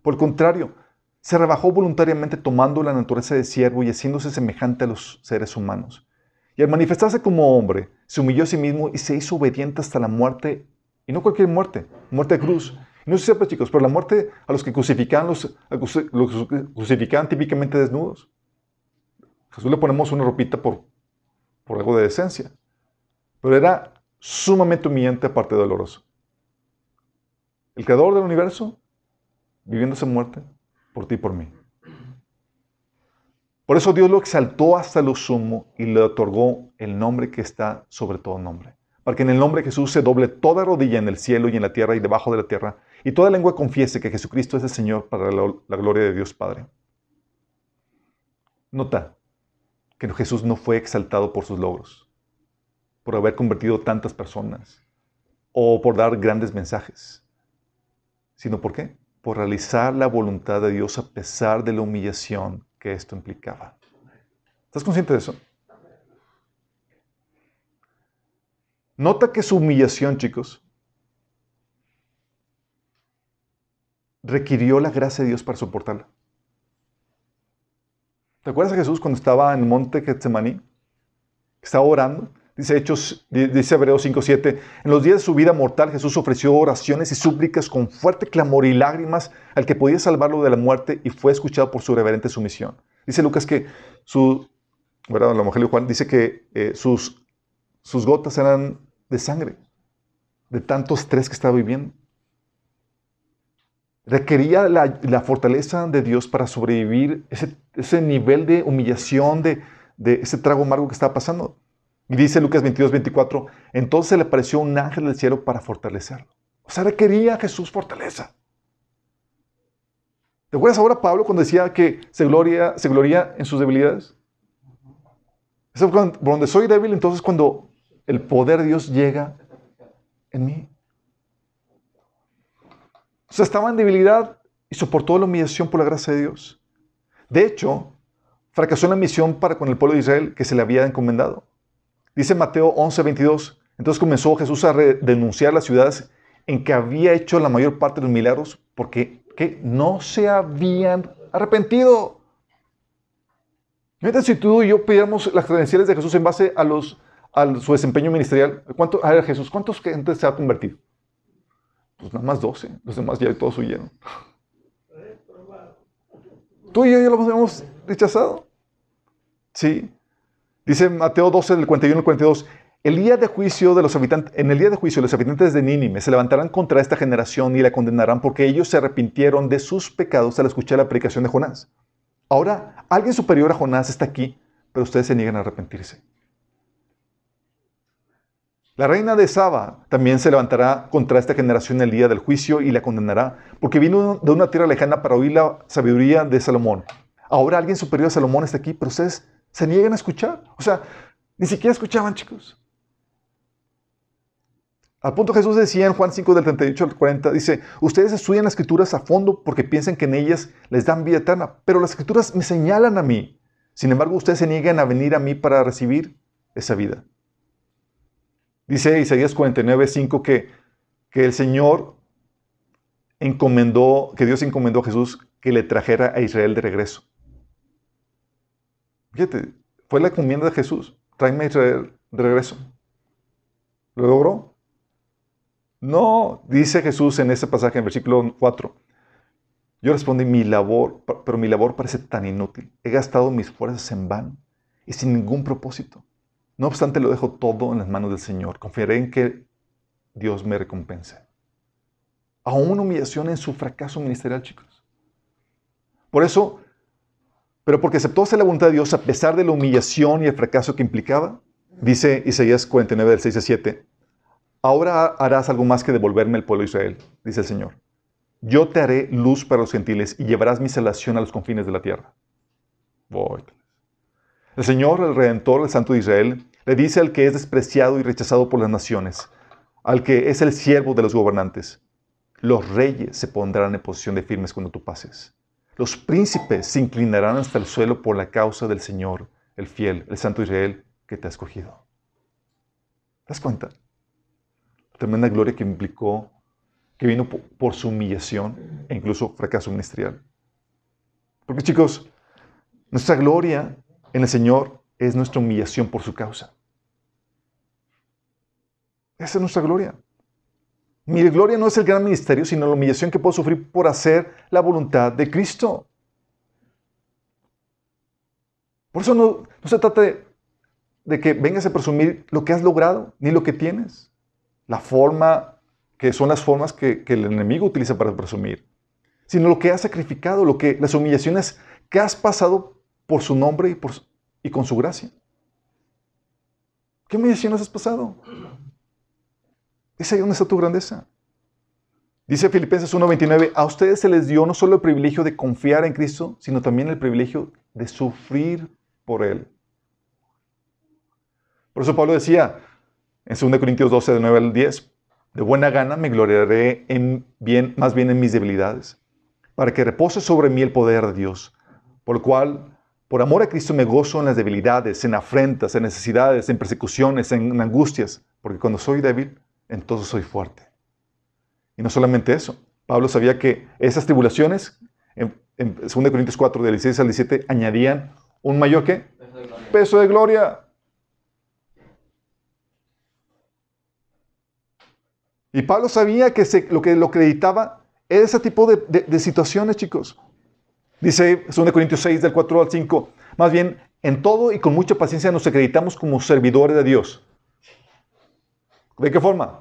A: Por el contrario, se rebajó voluntariamente tomando la naturaleza de siervo y haciéndose semejante a los seres humanos. Y al manifestarse como hombre, se humilló a sí mismo y se hizo obediente hasta la muerte, y no cualquier muerte, muerte de cruz. No se sepa, chicos, pero la muerte a los que crucificaban, los, crucificaban típicamente desnudos. Jesús le ponemos una ropita por, por algo de decencia. Pero era sumamente humillante, aparte doloroso. El creador del universo, viviendo esa muerte, por ti y por mí. Por eso Dios lo exaltó hasta lo sumo y le otorgó el nombre que está sobre todo nombre. Para que en el nombre de Jesús se doble toda rodilla en el cielo y en la tierra y debajo de la tierra, y toda lengua confiese que Jesucristo es el Señor para la, gloria de Dios Padre. Nota que Jesús no fue exaltado por sus logros, por haber convertido tantas personas o por dar grandes mensajes, sino por qué? por realizar la voluntad de Dios a pesar de la humillación que esto implicaba. ¿Estás consciente de eso? Nota que su humillación, chicos, requirió la gracia de Dios para soportarla. ¿Te acuerdas de Jesús cuando estaba en el monte Getsemaní? Estaba orando Dice Hechos, dice Hebreos 5.7, en los días de su vida mortal Jesús ofreció oraciones y súplicas con fuerte clamor y lágrimas al que podía salvarlo de la muerte y fue escuchado por su reverente sumisión. Dice Lucas que su, ¿verdad? La mujer de Juan dice que eh, sus, sus gotas eran de sangre, de tanto estrés que estaba viviendo. Requería la, fortaleza de Dios para sobrevivir ese, nivel de humillación, de, ese trago amargo que estaba pasando. Y dice Lucas 22, 24, entonces le apareció un ángel del cielo para fortalecerlo. O sea, requería a Jesús fortaleza. ¿Te acuerdas ahora Pablo cuando decía que se gloria, se gloria en sus debilidades? Es por donde soy débil, entonces cuando el poder de Dios llega en mí. Sea, estaba en debilidad y soportó la humillación por la gracia de Dios. De hecho, fracasó en la misión para con el pueblo de Israel que se le había encomendado. Dice Mateo 11, 22. Entonces comenzó Jesús a denunciar las ciudades en que había hecho la mayor parte de los milagros porque no se habían arrepentido. Mientras si tú y yo pidiéramos las credenciales de Jesús en base a su desempeño ministerial, ¿cuánto, a ver, Jesús, ¿cuántos gente se ha convertido? Pues nada más 12, los demás ya todos huyeron. Tú y yo ya los hemos rechazado. Sí. Dice Mateo 12, del 41 al 42, el día de juicio de los habitantes, en el día de juicio los habitantes de Nínive se levantarán contra esta generación y la condenarán porque ellos se arrepintieron de sus pecados al escuchar la predicación de Jonás. Ahora, alguien superior a Jonás está aquí, pero ustedes se niegan a arrepentirse. La reina de Saba también se levantará contra esta generación el día del juicio y la condenará, porque vino de una tierra lejana para oír la sabiduría de Salomón. Ahora alguien superior a Salomón está aquí, pero ustedes se niegan a escuchar. O sea, ni siquiera escuchaban, chicos. Al punto Jesús decía en Juan 5 del 38 al 40, dice, ustedes estudian las escrituras a fondo porque piensan que en ellas les dan vida eterna, pero las escrituras me señalan a mí. Sin embargo, ustedes se niegan a venir a mí para recibir esa vida. Dice Isaías 49, 5 que, que el Señor encomendó, que Dios encomendó a Jesús que le trajera a Israel de regreso. Fíjate, fue la encomienda de Jesús. Tráeme a Israel de regreso. ¿Lo logró? No, dice Jesús en ese pasaje, en versículo 4. Yo respondí, mi labor, pero mi labor parece tan inútil. He gastado mis fuerzas en vano y sin ningún propósito. No obstante, lo dejo todo en las manos del Señor. Confiaré en que Dios me recompense. Aún una humillación en su fracaso ministerial, chicos. Por eso, Pero porque aceptó hacer la voluntad de Dios a pesar de la humillación y el fracaso que implicaba, dice Isaías 49, del 6 a 7, ahora harás algo más que devolverme el pueblo de Israel, dice el Señor. Yo te haré luz para los gentiles y llevarás mi salvación a los confines de la tierra. Voy. El Señor, el Redentor, el Santo de Israel, le dice al que es despreciado y rechazado por las naciones, al que es el siervo de los gobernantes, los reyes se pondrán en posición de firmes cuando tú pases. Los príncipes se inclinarán hasta el suelo por la causa del Señor, el fiel, el Santo Israel que te ha escogido. ¿Te das cuenta? La tremenda gloria que implicó, que vino por su humillación e incluso fracaso ministerial. Porque chicos, nuestra gloria en el Señor es nuestra humillación por su causa. Esa es nuestra gloria. Mi gloria no es el gran ministerio, sino la humillación que puedo sufrir por hacer la voluntad de Cristo. Por eso no, se trata de, que vengas a presumir lo que has logrado, ni lo que tienes. La forma, que son las formas que, el enemigo utiliza para presumir, sino lo que has sacrificado, lo que, las humillaciones que has pasado por su nombre y, por, y con su gracia. ¿Qué humillaciones has pasado? Es ahí donde está tu grandeza. Dice Filipenses 1:29, a ustedes se les dio no solo el privilegio de confiar en Cristo, sino también el privilegio de sufrir por Él. Por eso Pablo decía en 2 Corintios 12, de 9 al 10, de buena gana me gloriaré en bien, más bien en mis debilidades, para que repose sobre mí el poder de Dios, por lo cual, por amor a Cristo me gozo en las debilidades, en afrentas, en necesidades, en persecuciones, en angustias, porque cuando soy débil, entonces soy fuerte. Y no solamente eso, Pablo sabía que esas tribulaciones, en, 2 Corintios 4, del 16 al 17, añadían un mayor qué? Peso de gloria. Y Pablo sabía que lo que lo acreditaba era ese tipo de, de situaciones, chicos. Dice 2 Corintios 6, del 4 al 5, más bien, en todo y con mucha paciencia nos acreditamos como servidores de Dios ¿De qué forma?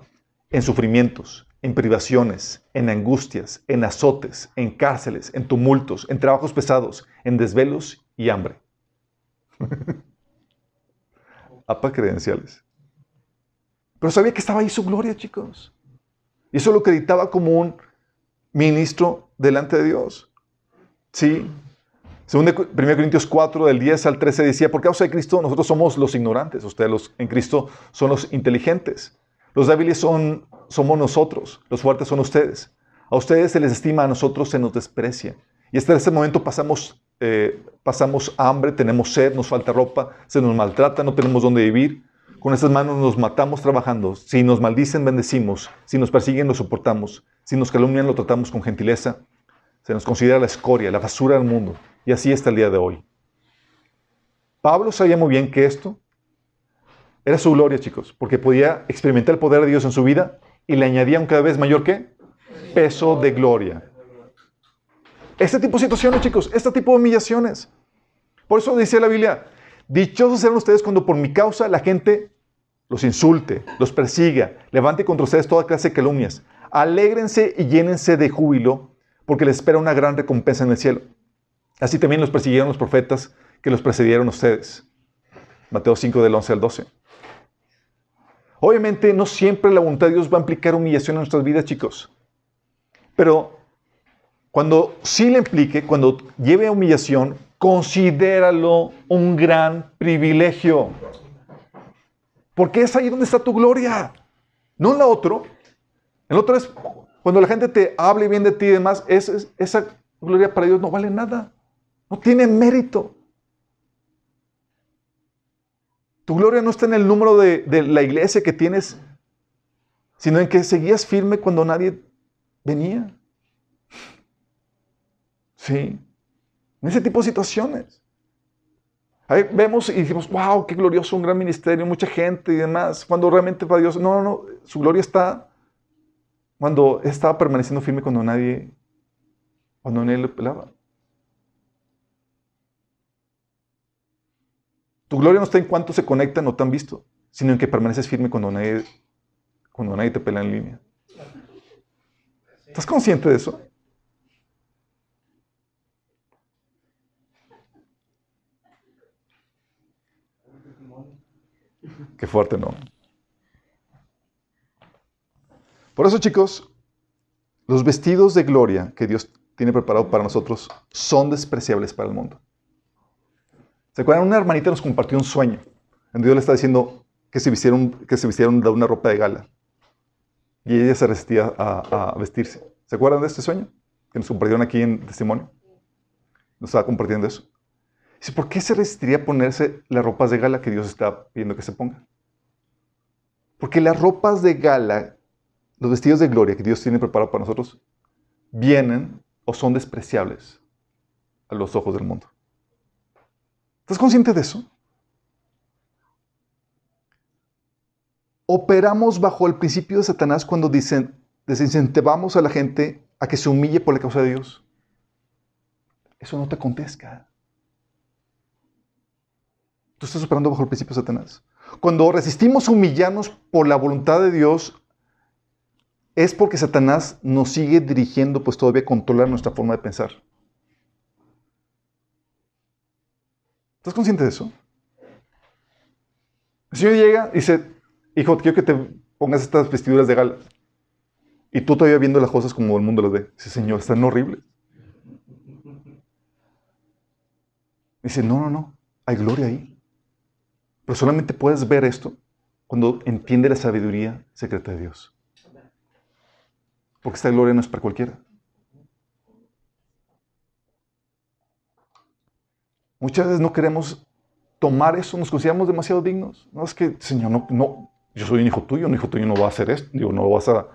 A: En sufrimientos, en privaciones, en angustias, en azotes, en cárceles, en tumultos, en trabajos pesados, en desvelos y hambre. Apa credenciales. Pero sabía que estaba ahí su gloria, chicos. Y eso lo acreditaba como un ministro delante de Dios. Sí. Según 1 Corintios 4, del 10 al 13, decía, por causa de Cristo nosotros somos los ignorantes, ustedes los, en Cristo son los inteligentes. Los débiles son, somos nosotros, los fuertes son ustedes. A ustedes se les estima, a nosotros se nos desprecia. Y hasta este momento pasamos, eh, pasamos hambre, tenemos sed, nos falta ropa, se nos maltrata, no tenemos dónde vivir. Con estas manos nos matamos trabajando. Si nos maldicen, bendecimos. Si nos persiguen, lo soportamos. Si nos calumnian, lo tratamos con gentileza. Se nos considera la escoria, la basura del mundo. Y así está el día de hoy. Pablo sabía muy bien que esto era su gloria, chicos, porque podía experimentar el poder de Dios en su vida y le añadía un cada vez mayor ¿qué? peso de gloria. Este tipo de situaciones, chicos, este tipo de humillaciones. Por eso dice la Biblia, dichosos serán ustedes cuando por mi causa la gente los insulte, los persiga, levante contra ustedes toda clase de calumnias. Alégrense y llénense de júbilo, porque les espera una gran recompensa en el cielo. Así también los persiguieron los profetas que los precedieron ustedes. Mateo 5 del 11 al 12. Obviamente no siempre la voluntad de Dios va a implicar humillación en nuestras vidas, chicos. Pero cuando sí le implique, cuando lleve humillación, considéralo un gran privilegio. Porque es ahí donde está tu gloria. No en lo otro. El otro es cuando la gente te hable bien de ti y demás, esa gloria para Dios no vale nada. No tiene mérito. Tu gloria no está en el número de, la iglesia que tienes, sino en que seguías firme cuando nadie venía. Sí. En ese tipo de situaciones. Ahí vemos y decimos, wow, qué glorioso, un gran ministerio, mucha gente y demás. Cuando realmente para Dios, no, no, no, su gloria está cuando estaba permaneciendo firme cuando nadie, cuando nadie lo pelaba. Tu gloria no está en cuánto se conectan o te han visto, sino en que permaneces firme cuando nadie, cuando nadie te pela en línea. ¿Estás consciente de eso? Qué fuerte, ¿no? Por eso, chicos, los vestidos de gloria que Dios tiene preparado para nosotros son despreciables para el mundo. ¿Se acuerdan? Una hermanita nos compartió un sueño. En Dios le está diciendo que se vistieron, que se vistieron de una ropa de gala. Y ella se resistía a, vestirse. ¿Se acuerdan de este sueño? Que nos compartieron aquí en testimonio. Nos estaba compartiendo eso. Dice, ¿por qué se resistiría a ponerse las ropas de gala que Dios está pidiendo que se ponga? Porque las ropas de gala, los vestidos de gloria que Dios tiene preparado para nosotros, vienen o son despreciables a los ojos del mundo. ¿Estás consciente de eso? Operamos bajo el principio de Satanás cuando dicen, desincentivamos a la gente a que se humille por la causa de Dios. Eso no te contesta. Tú estás operando bajo el principio de Satanás. Cuando resistimos humillarnos por la voluntad de Dios, es porque Satanás nos sigue dirigiendo, pues todavía controla nuestra forma de pensar. ¿Estás consciente de eso? El Señor llega y dice, hijo, quiero que te pongas estas vestiduras de gala. Y tú todavía viendo las cosas como el mundo las ve. Dice, Señor, están horribles. Dice, no, no, no, hay gloria ahí. Pero solamente puedes ver esto cuando entiende la sabiduría secreta de Dios. Porque esta gloria no es para cualquiera. Muchas veces no queremos tomar eso, nos consideramos demasiado dignos. No es que, Señor, no, yo soy un hijo tuyo, un hijo tuyo no va a hacer esto, digo, no vas a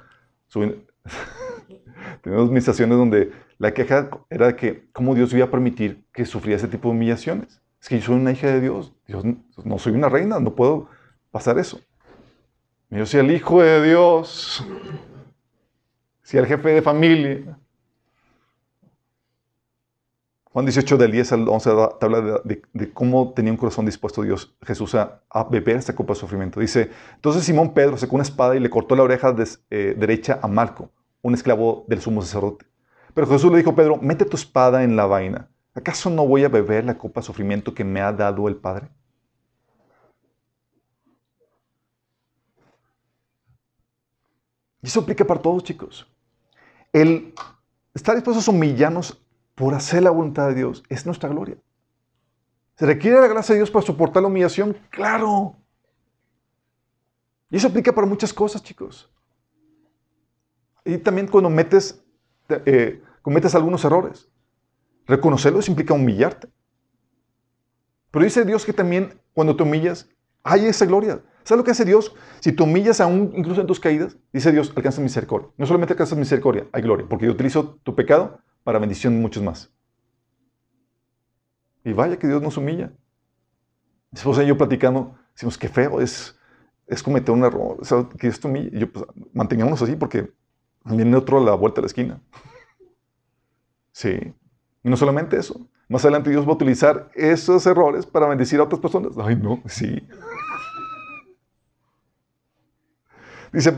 A: subir. Tenemos administraciones donde la queja era de que cómo Dios iba a permitir que sufriera ese tipo de humillaciones. Es que yo soy una hija de Dios, Dios no soy una reina, no puedo pasar eso. Yo soy el hijo de Dios, si el jefe de familia. Juan 18, del 10 al 11, te habla de, cómo tenía un corazón dispuesto Dios, Jesús, a, beber esta copa de sufrimiento. Dice, entonces Simón Pedro sacó una espada y le cortó la oreja eh, derecha a Marco, un esclavo del sumo sacerdote. Pero Jesús le dijo a Pedro, mete tu espada en la vaina. ¿Acaso no voy a beber la copa de sufrimiento que me ha dado el Padre? Y eso aplica para todos, chicos. El estar dispuestos a humillarnos por hacer la voluntad de Dios es nuestra gloria. ¿Se requiere la gracia de Dios para soportar la humillación? Claro. Y eso aplica para muchas cosas, chicos. Y también cuando metes, eh, cometes algunos errores. Reconocerlos implica humillarte. Pero dice Dios que también cuando te humillas, hay esa gloria. ¿Sabes lo que hace Dios? Si te humillas aún, incluso en tus caídas, dice Dios, alcanza misericordia. No solamente alcanzas misericordia, hay gloria, porque yo utilizo tu pecado para bendición de muchos más. Y vaya que Dios nos humilla. Mi esposa y yo platicando, decimos, qué feo es, es cometer un error, o sea, que Dios te. Y yo, pues, mantengámonos así porque viene otro a la vuelta de la esquina. Sí. Y no solamente eso. Más adelante Dios va a utilizar esos errores para bendecir a otras personas. Ay, no, sí. Dice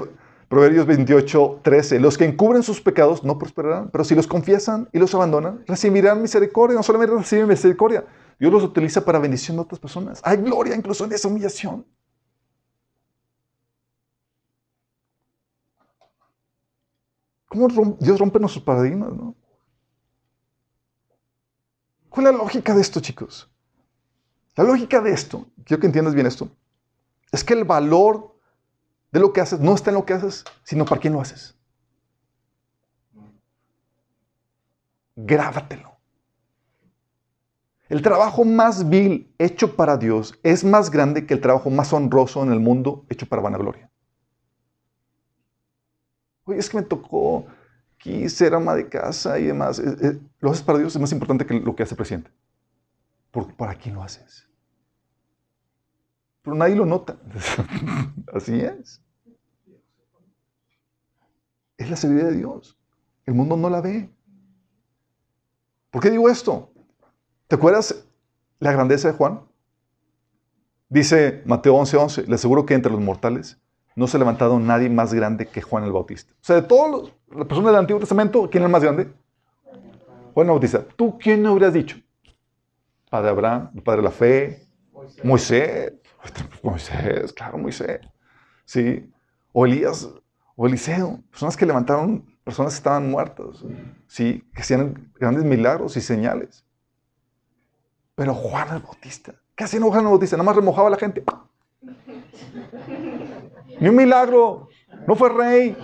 A: Proverbios 28, 13, los que encubren sus pecados no prosperarán, pero si los confiesan y los abandonan, recibirán misericordia. No solamente reciben misericordia, Dios los utiliza para bendición de otras personas. Hay gloria incluso en esa humillación. ¿Cómo Dios rompe nuestros paradigmas? ¿Cuál es la lógica de esto, chicos? La lógica de esto, quiero que entiendas bien esto, es que el valor de lo que haces no está en lo que haces, sino para quién lo haces. Grábatelo. El trabajo más vil hecho para Dios es más grande que el trabajo más honroso en el mundo hecho para vanagloria. Oye, es que me tocó aquí ser ama de casa y demás. Eh, eh, lo haces para Dios es más importante que lo que hace el presidente. ¿Para quién lo haces? Pero nadie lo nota. Así es. Es la sabiduría de Dios. El mundo no la ve. ¿Por qué digo esto? ¿Te acuerdas la grandeza de Juan? Dice Mateo 11:11, 11, le aseguro que entre los mortales no se ha levantado nadie más grande que Juan el Bautista. O sea, de todas las personas del Antiguo Testamento, ¿quién es el más grande? Juan el Bautista. ¿Tú quién habrías dicho? Padre Abraham, el padre de la fe. Moisés. Moisés, claro, Moisés. Sí. O Elías, o Eliseo. Personas que levantaron, personas que estaban muertas. Sí. Que hacían grandes milagros y señales. Pero Juan el Bautista. ¿Qué hacía Juan el Bautista? Nada más remojaba a la gente. Ni un milagro. No fue rey.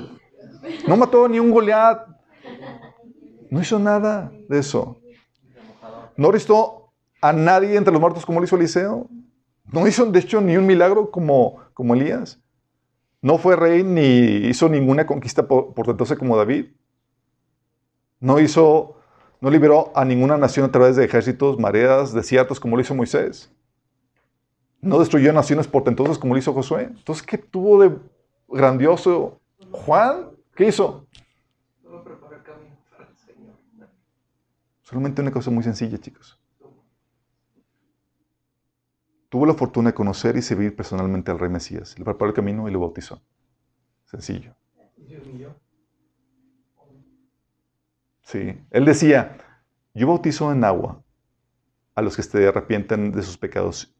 A: No mató ni un Goliat. No hizo nada de eso. No restó a nadie entre los muertos como lo hizo Eliseo. No hizo, de hecho, ni un milagro como, como Elías. No fue rey ni hizo ninguna conquista por, por como David. No hizo, no liberó a ninguna nación a través de ejércitos, mareas, desiertos como lo hizo Moisés. No destruyó naciones portentosas como lo hizo Josué. Entonces, ¿qué tuvo de grandioso Juan? ¿Qué hizo? Solamente una cosa muy sencilla, chicos. Tuvo la fortuna de conocer y servir personalmente al rey Mesías. Le preparó el camino y lo bautizó. Sencillo. Sí. Él decía, yo bautizo en agua a los que se arrepienten de sus pecados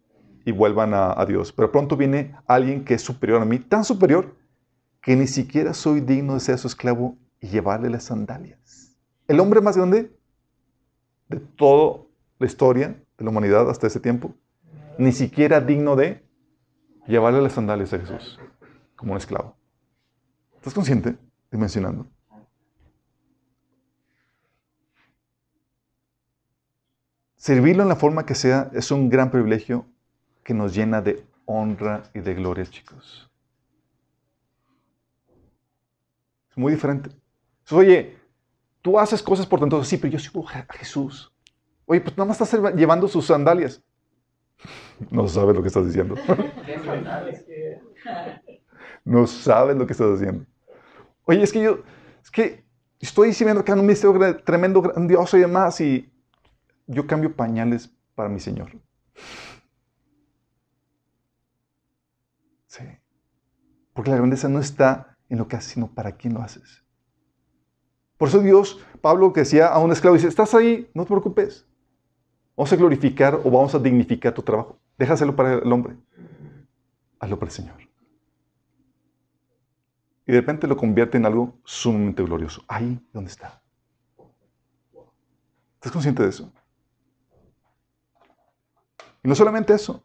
A: y vuelvan a, Dios. Pero pronto viene alguien que es superior a mí, tan superior que ni siquiera soy digno de ser su esclavo y llevarle las sandalias. El hombre más grande de toda la historia de la humanidad hasta ese tiempo, ni siquiera digno de llevarle las sandalias a Jesús como un esclavo. ¿Estás consciente? Dimensionando. Servirlo en la forma que sea es un gran privilegio que nos llena de honra y de gloria, chicos. Es muy diferente. oye, tú haces cosas por tanto, sí, pero yo sigo a Jesús. Oye, pues nada más estás llevando sus sandalias. No sabes lo que estás diciendo. No sabes lo que estás haciendo. Oye, es que yo, es que estoy diciendo que en un ministerio tremendo, grandioso y demás, y yo cambio pañales para mi Señor. Sí. Porque la grandeza no está en lo que haces, sino para quién lo haces. Por eso Dios, Pablo que decía a un esclavo, dice, estás ahí, no te preocupes. Vamos a glorificar o vamos a dignificar tu trabajo. Déjaselo para el hombre. Hazlo para el Señor. Y de repente lo convierte en algo sumamente glorioso. Ahí donde está. ¿Estás consciente de eso? Y no solamente eso.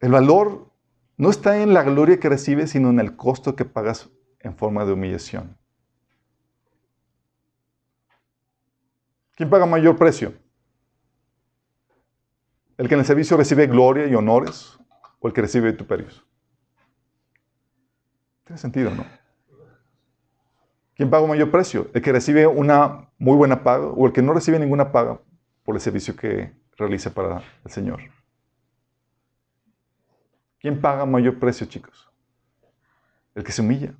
A: El valor no está en la gloria que recibes, sino en el costo que pagas en forma de humillación. ¿Quién paga mayor precio? ¿El que en el servicio recibe gloria y honores o el que recibe vituperios? Tiene sentido, ¿no? ¿Quién paga mayor precio? ¿El que recibe una muy buena paga o el que no recibe ninguna paga por el servicio que realiza para el Señor? ¿Quién paga mayor precio, chicos? El que se humilla.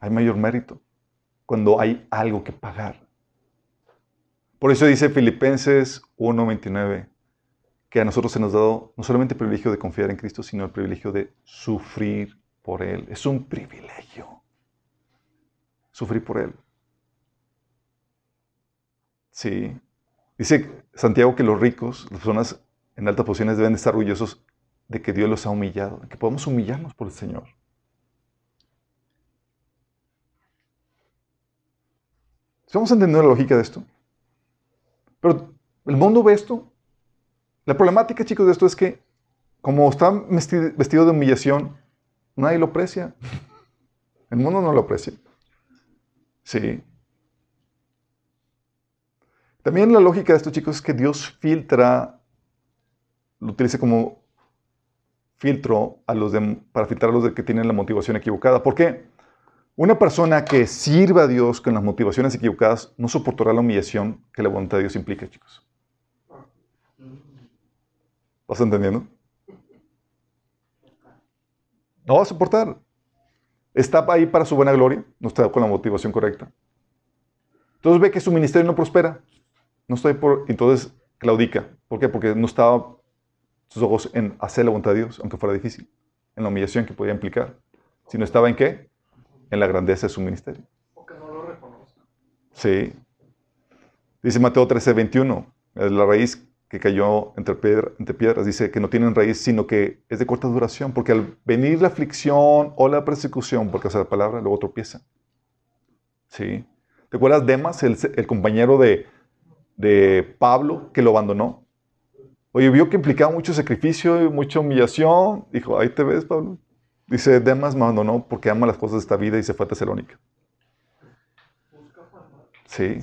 A: Hay mayor mérito cuando hay algo que pagar. Por eso dice Filipenses 1:29 que a nosotros se nos ha dado no solamente el privilegio de confiar en Cristo, sino el privilegio de sufrir por Él. Es un privilegio sufrir por Él. Sí. Dice Santiago que los ricos, las personas en altas posiciones deben estar orgullosos de que Dios los ha humillado, que podemos humillarnos por el Señor. ¿Vamos a entender la lógica de esto? Pero el mundo ve esto. La problemática, chicos, de esto es que como está vestido de humillación, nadie lo aprecia. El mundo no lo aprecia. Sí. También la lógica de esto, chicos, es que Dios filtra, lo utiliza como filtro para filtrar a los de que tienen la motivación equivocada. ¿Por qué? Una persona que sirva a Dios con las motivaciones equivocadas no soportará la humillación que la voluntad de Dios implica, chicos. ¿Vas entendiendo? No va a soportar. Está ahí para su buena gloria, no está con la motivación correcta. Entonces ve que su ministerio no prospera. No estoy por. Entonces claudica. ¿Por qué? Porque no estaba sus ojos en hacer la voluntad de Dios, aunque fuera difícil, en la humillación que podía implicar, sino estaba en qué? En la grandeza de su ministerio.
B: O que no lo reconozca.
A: Sí. Dice Mateo 13, 21, la raíz que cayó entre, piedras, dice que no tienen raíz, sino que es de corta duración, porque al venir la aflicción o la persecución, porque hace la palabra, luego tropieza. ¿Sí? ¿Te acuerdas Demas, el, el compañero de, de Pablo, que lo abandonó? Oye, vio que implicaba mucho sacrificio y mucha humillación. Dijo, ahí te ves, Pablo. Dice, Demas me abandonó porque ama las cosas de esta vida y se fue a Tesalónica. Sí.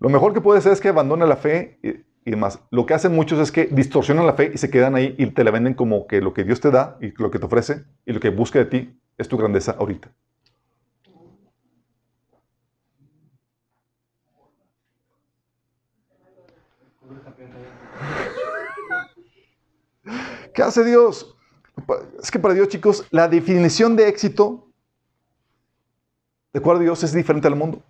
A: Lo mejor que puede ser es que abandone la fe y, demás. Lo que hacen muchos es que distorsionan la fe y se quedan ahí y te la venden como que lo que Dios te da y lo que te ofrece y lo que busca de ti es tu grandeza ahorita. ¿Qué hace Dios? Es que para Dios, chicos, la definición de éxito, de acuerdo a Dios, es diferente al mundo.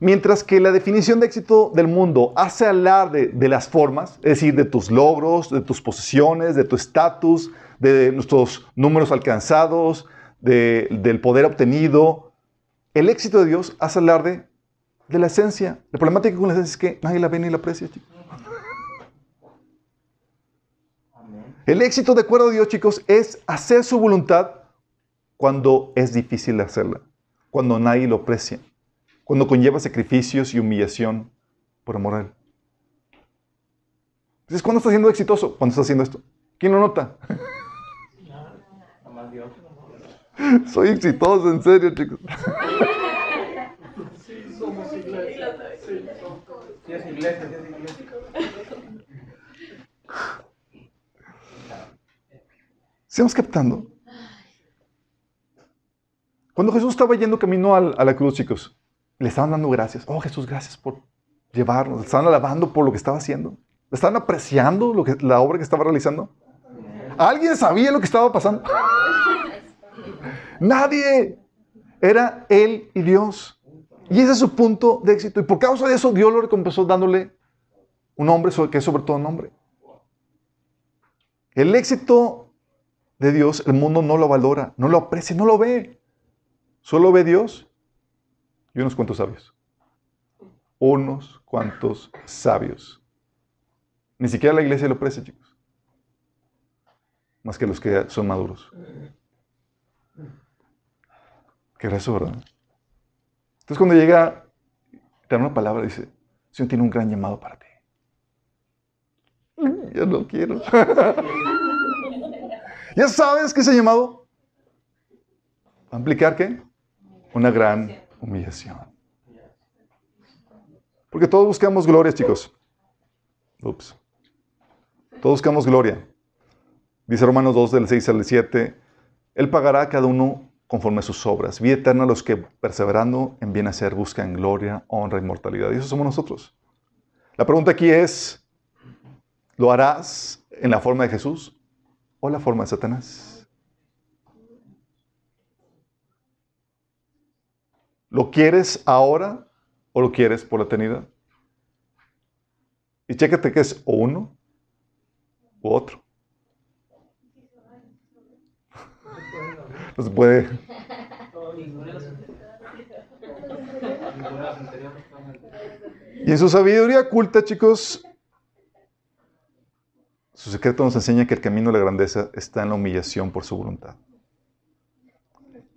A: Mientras que la definición de éxito del mundo hace hablar de, las formas, es decir, de tus logros, de tus posesiones, de tu estatus, de nuestros números alcanzados, del poder obtenido, el éxito de Dios hace hablar de, de la esencia. La problemática con la esencia es que nadie la ve ni la aprecia, chicos. El éxito de acuerdo a Dios, chicos, es hacer su voluntad cuando es difícil hacerla, cuando nadie lo aprecia, cuando conlleva sacrificios y humillación por amor a Él. Entonces, ¿cuándo estás siendo exitoso? Cuando estás haciendo esto. ¿Quién lo nota? Soy exitoso, en serio, chicos. Sí, somos iglesia. Sí, es iglesia, es iglesia. ¿Estamos captando? Cuando Jesús estaba yendo camino a la cruz, chicos, le estaban dando gracias. Oh, Jesús, gracias por llevarnos. Le estaban alabando por lo que estaba haciendo. Le estaban apreciando lo que, la obra que estaba realizando. ¿Alguien sabía lo que estaba pasando? Nadie. Era Él y Dios. Y ese es su punto de éxito. Y por causa de eso, Dios lo recompensó dándole un nombre que es sobre todo nombre. El éxito de Dios, el mundo no lo valora, no lo aprecia, no lo ve. Solo ve Dios y unos cuantos sabios. Unos cuantos sabios. Ni siquiera la iglesia lo aprecia, chicos. Más que los que son maduros. Qué eso, ¿verdad? Entonces cuando llega, te da una palabra, dice, Señor tiene un gran llamado para ti. Yo no quiero. ¿Ya sabes qué ese llamado? ¿Va a implicar qué? Una gran humillación. Porque todos buscamos gloria, chicos. Ups. Todos buscamos gloria. Dice Romanos 2, del 6 al 7. Él pagará a cada uno conforme a sus obras. Vida eterna a los que, perseverando en bien hacer, buscan gloria, honra, inmortalidad. Y eso somos nosotros. La pregunta aquí es, ¿lo harás en la forma de Jesús o la forma de Satanás. ¿Lo quieres ahora o lo quieres por la eternidad? Y chécate que es o uno u otro. No se puede. Y en su sabiduría oculta, chicos, su secreto nos enseña que el camino de la grandeza está en la humillación por su voluntad.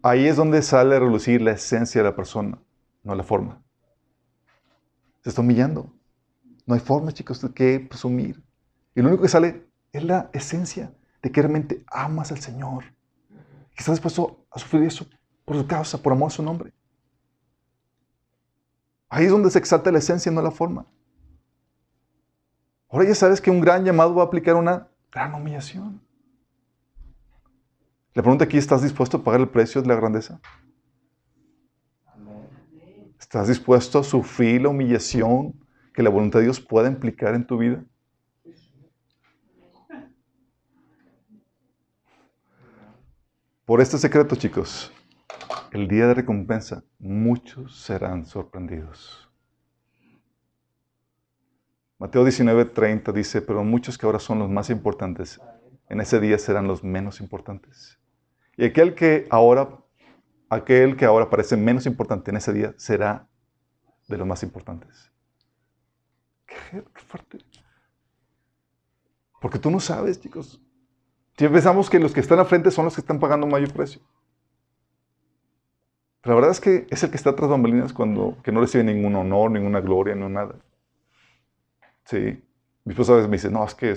A: Ahí es donde sale a relucir la esencia de la persona, no la forma. Se está humillando. No hay forma, chicos, que presumir. Y lo único que sale es la esencia de que realmente amas al Señor. Que estás dispuesto a sufrir eso por su causa, por amor a su nombre. Ahí es donde se exalta la esencia, no la forma. Ahora ya sabes que un gran llamado va a aplicar una gran humillación. La pregunta aquí, ¿estás dispuesto a pagar el precio de la grandeza? ¿Estás dispuesto a sufrir la humillación que la voluntad de Dios pueda implicar en tu vida? Por este secreto, chicos, el día de recompensa, muchos serán sorprendidos. Mateo 19:30 dice, pero muchos que ahora son los más importantes, en ese día serán los menos importantes. Y aquel que ahora, aquel que ahora parece menos importante en ese día, será de los más importantes. Qué, fuerte. Porque tú no sabes, chicos. Si pensamos que los que están al frente son los que están pagando mayor precio. Pero la verdad es que es el que está tras bambalinas cuando que no recibe ningún honor, ninguna gloria, no nada. Sí. Mi esposa a veces me dice, no, es que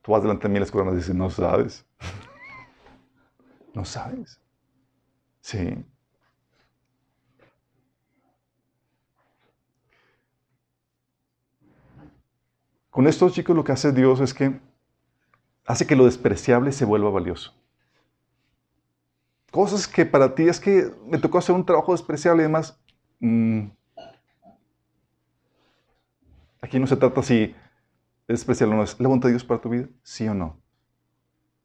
A: tú vas delante de mí las coronas dice, no sabes. No sabes. Sí. Con esto, chicos, lo que hace Dios es que hace que lo despreciable se vuelva valioso. Cosas que para ti es que me tocó hacer un trabajo despreciable y demás. Mm. Aquí no se trata si es despreciable o no. ¿Es la voluntad de Dios para tu vida? ¿Sí o no?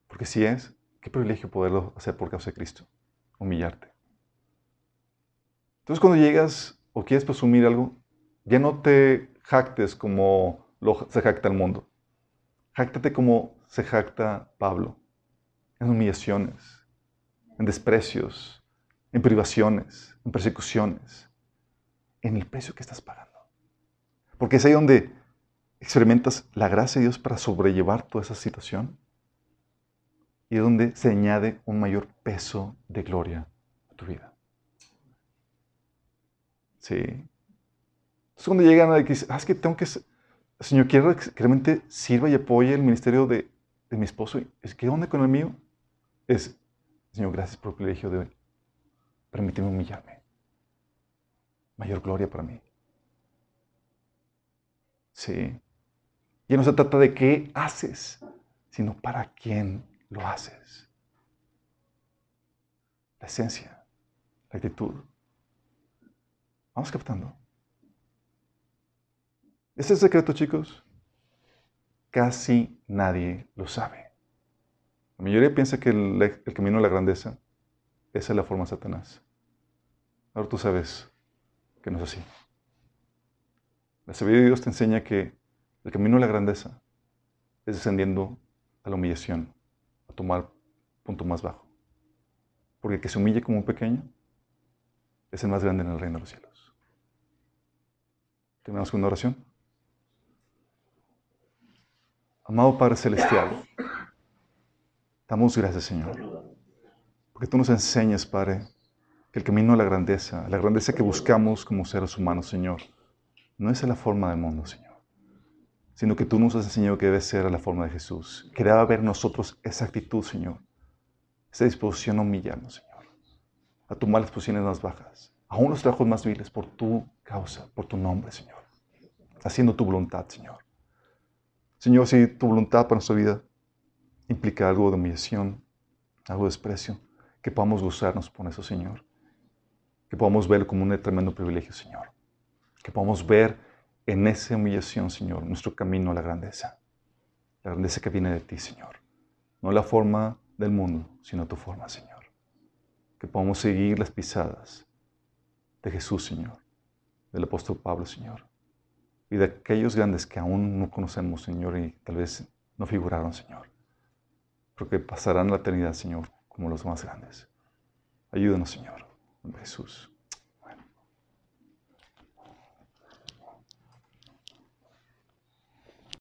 A: Porque si es, qué privilegio poderlo hacer por causa de Cristo. Humillarte. Entonces cuando llegas o quieres presumir algo, ya no te jactes como lo, se jacta el mundo. Jáctate como se jacta Pablo, en humillaciones, en desprecios, en privaciones, en persecuciones, en el precio que estás pagando. Porque es ahí donde experimentas la gracia de Dios para sobrellevar toda esa situación y donde se añade un mayor peso de gloria a tu vida. Sí. Entonces cuando llegan a decir, ah, es que tengo que, Señor, quiero que realmente sirva y apoye el ministerio de, de mi esposo. Es que onda con el mío es, Señor, gracias por el privilegio de permitirme humillarme. Mayor gloria para mí. Sí. Y no se trata de qué haces, sino para quién lo haces. La esencia, la actitud. Vamos captando. Ese secreto, chicos, casi nadie lo sabe. La mayoría piensa que el, camino a la grandeza esa es la forma de Satanás. Ahora tú sabes que no es así. La sabiduría de Dios te enseña que el camino a la grandeza es descendiendo a la humillación, tomar punto más bajo. Porque el que se humille como un pequeño es el más grande en el reino de los cielos. ¿Tenemos una oración? Amado Padre Celestial, damos gracias, Señor, porque tú nos enseñas, Padre, que el camino a la grandeza, la grandeza que buscamos como seres humanos, Señor, no es la forma del mundo, Señor, sino que tú nos has enseñado que debe ser la forma de Jesús, que debe haber en nosotros esa actitud, Señor, esa disposición a humillarnos, Señor, a tomar las posiciones más bajas, aún los trabajos más viles, por tu causa, por tu nombre, Señor, haciendo tu voluntad, Señor. Señor, si tu voluntad para nuestra vida implica algo de humillación, algo de desprecio, que podamos gozarnos por eso, Señor. Que podamos verlo como un tremendo privilegio, Señor. Que podamos ver en esa humillación, Señor, nuestro camino a la grandeza. La grandeza que viene de ti, Señor. No la forma del mundo, sino tu forma, Señor. Que podamos seguir las pisadas de Jesús, Señor. Del apóstol Pablo, Señor y de aquellos grandes que aún no conocemos, Señor, y tal vez no figuraron, Señor, porque pasarán la eternidad, Señor, como los más grandes. Ayúdanos, Señor, en Jesús.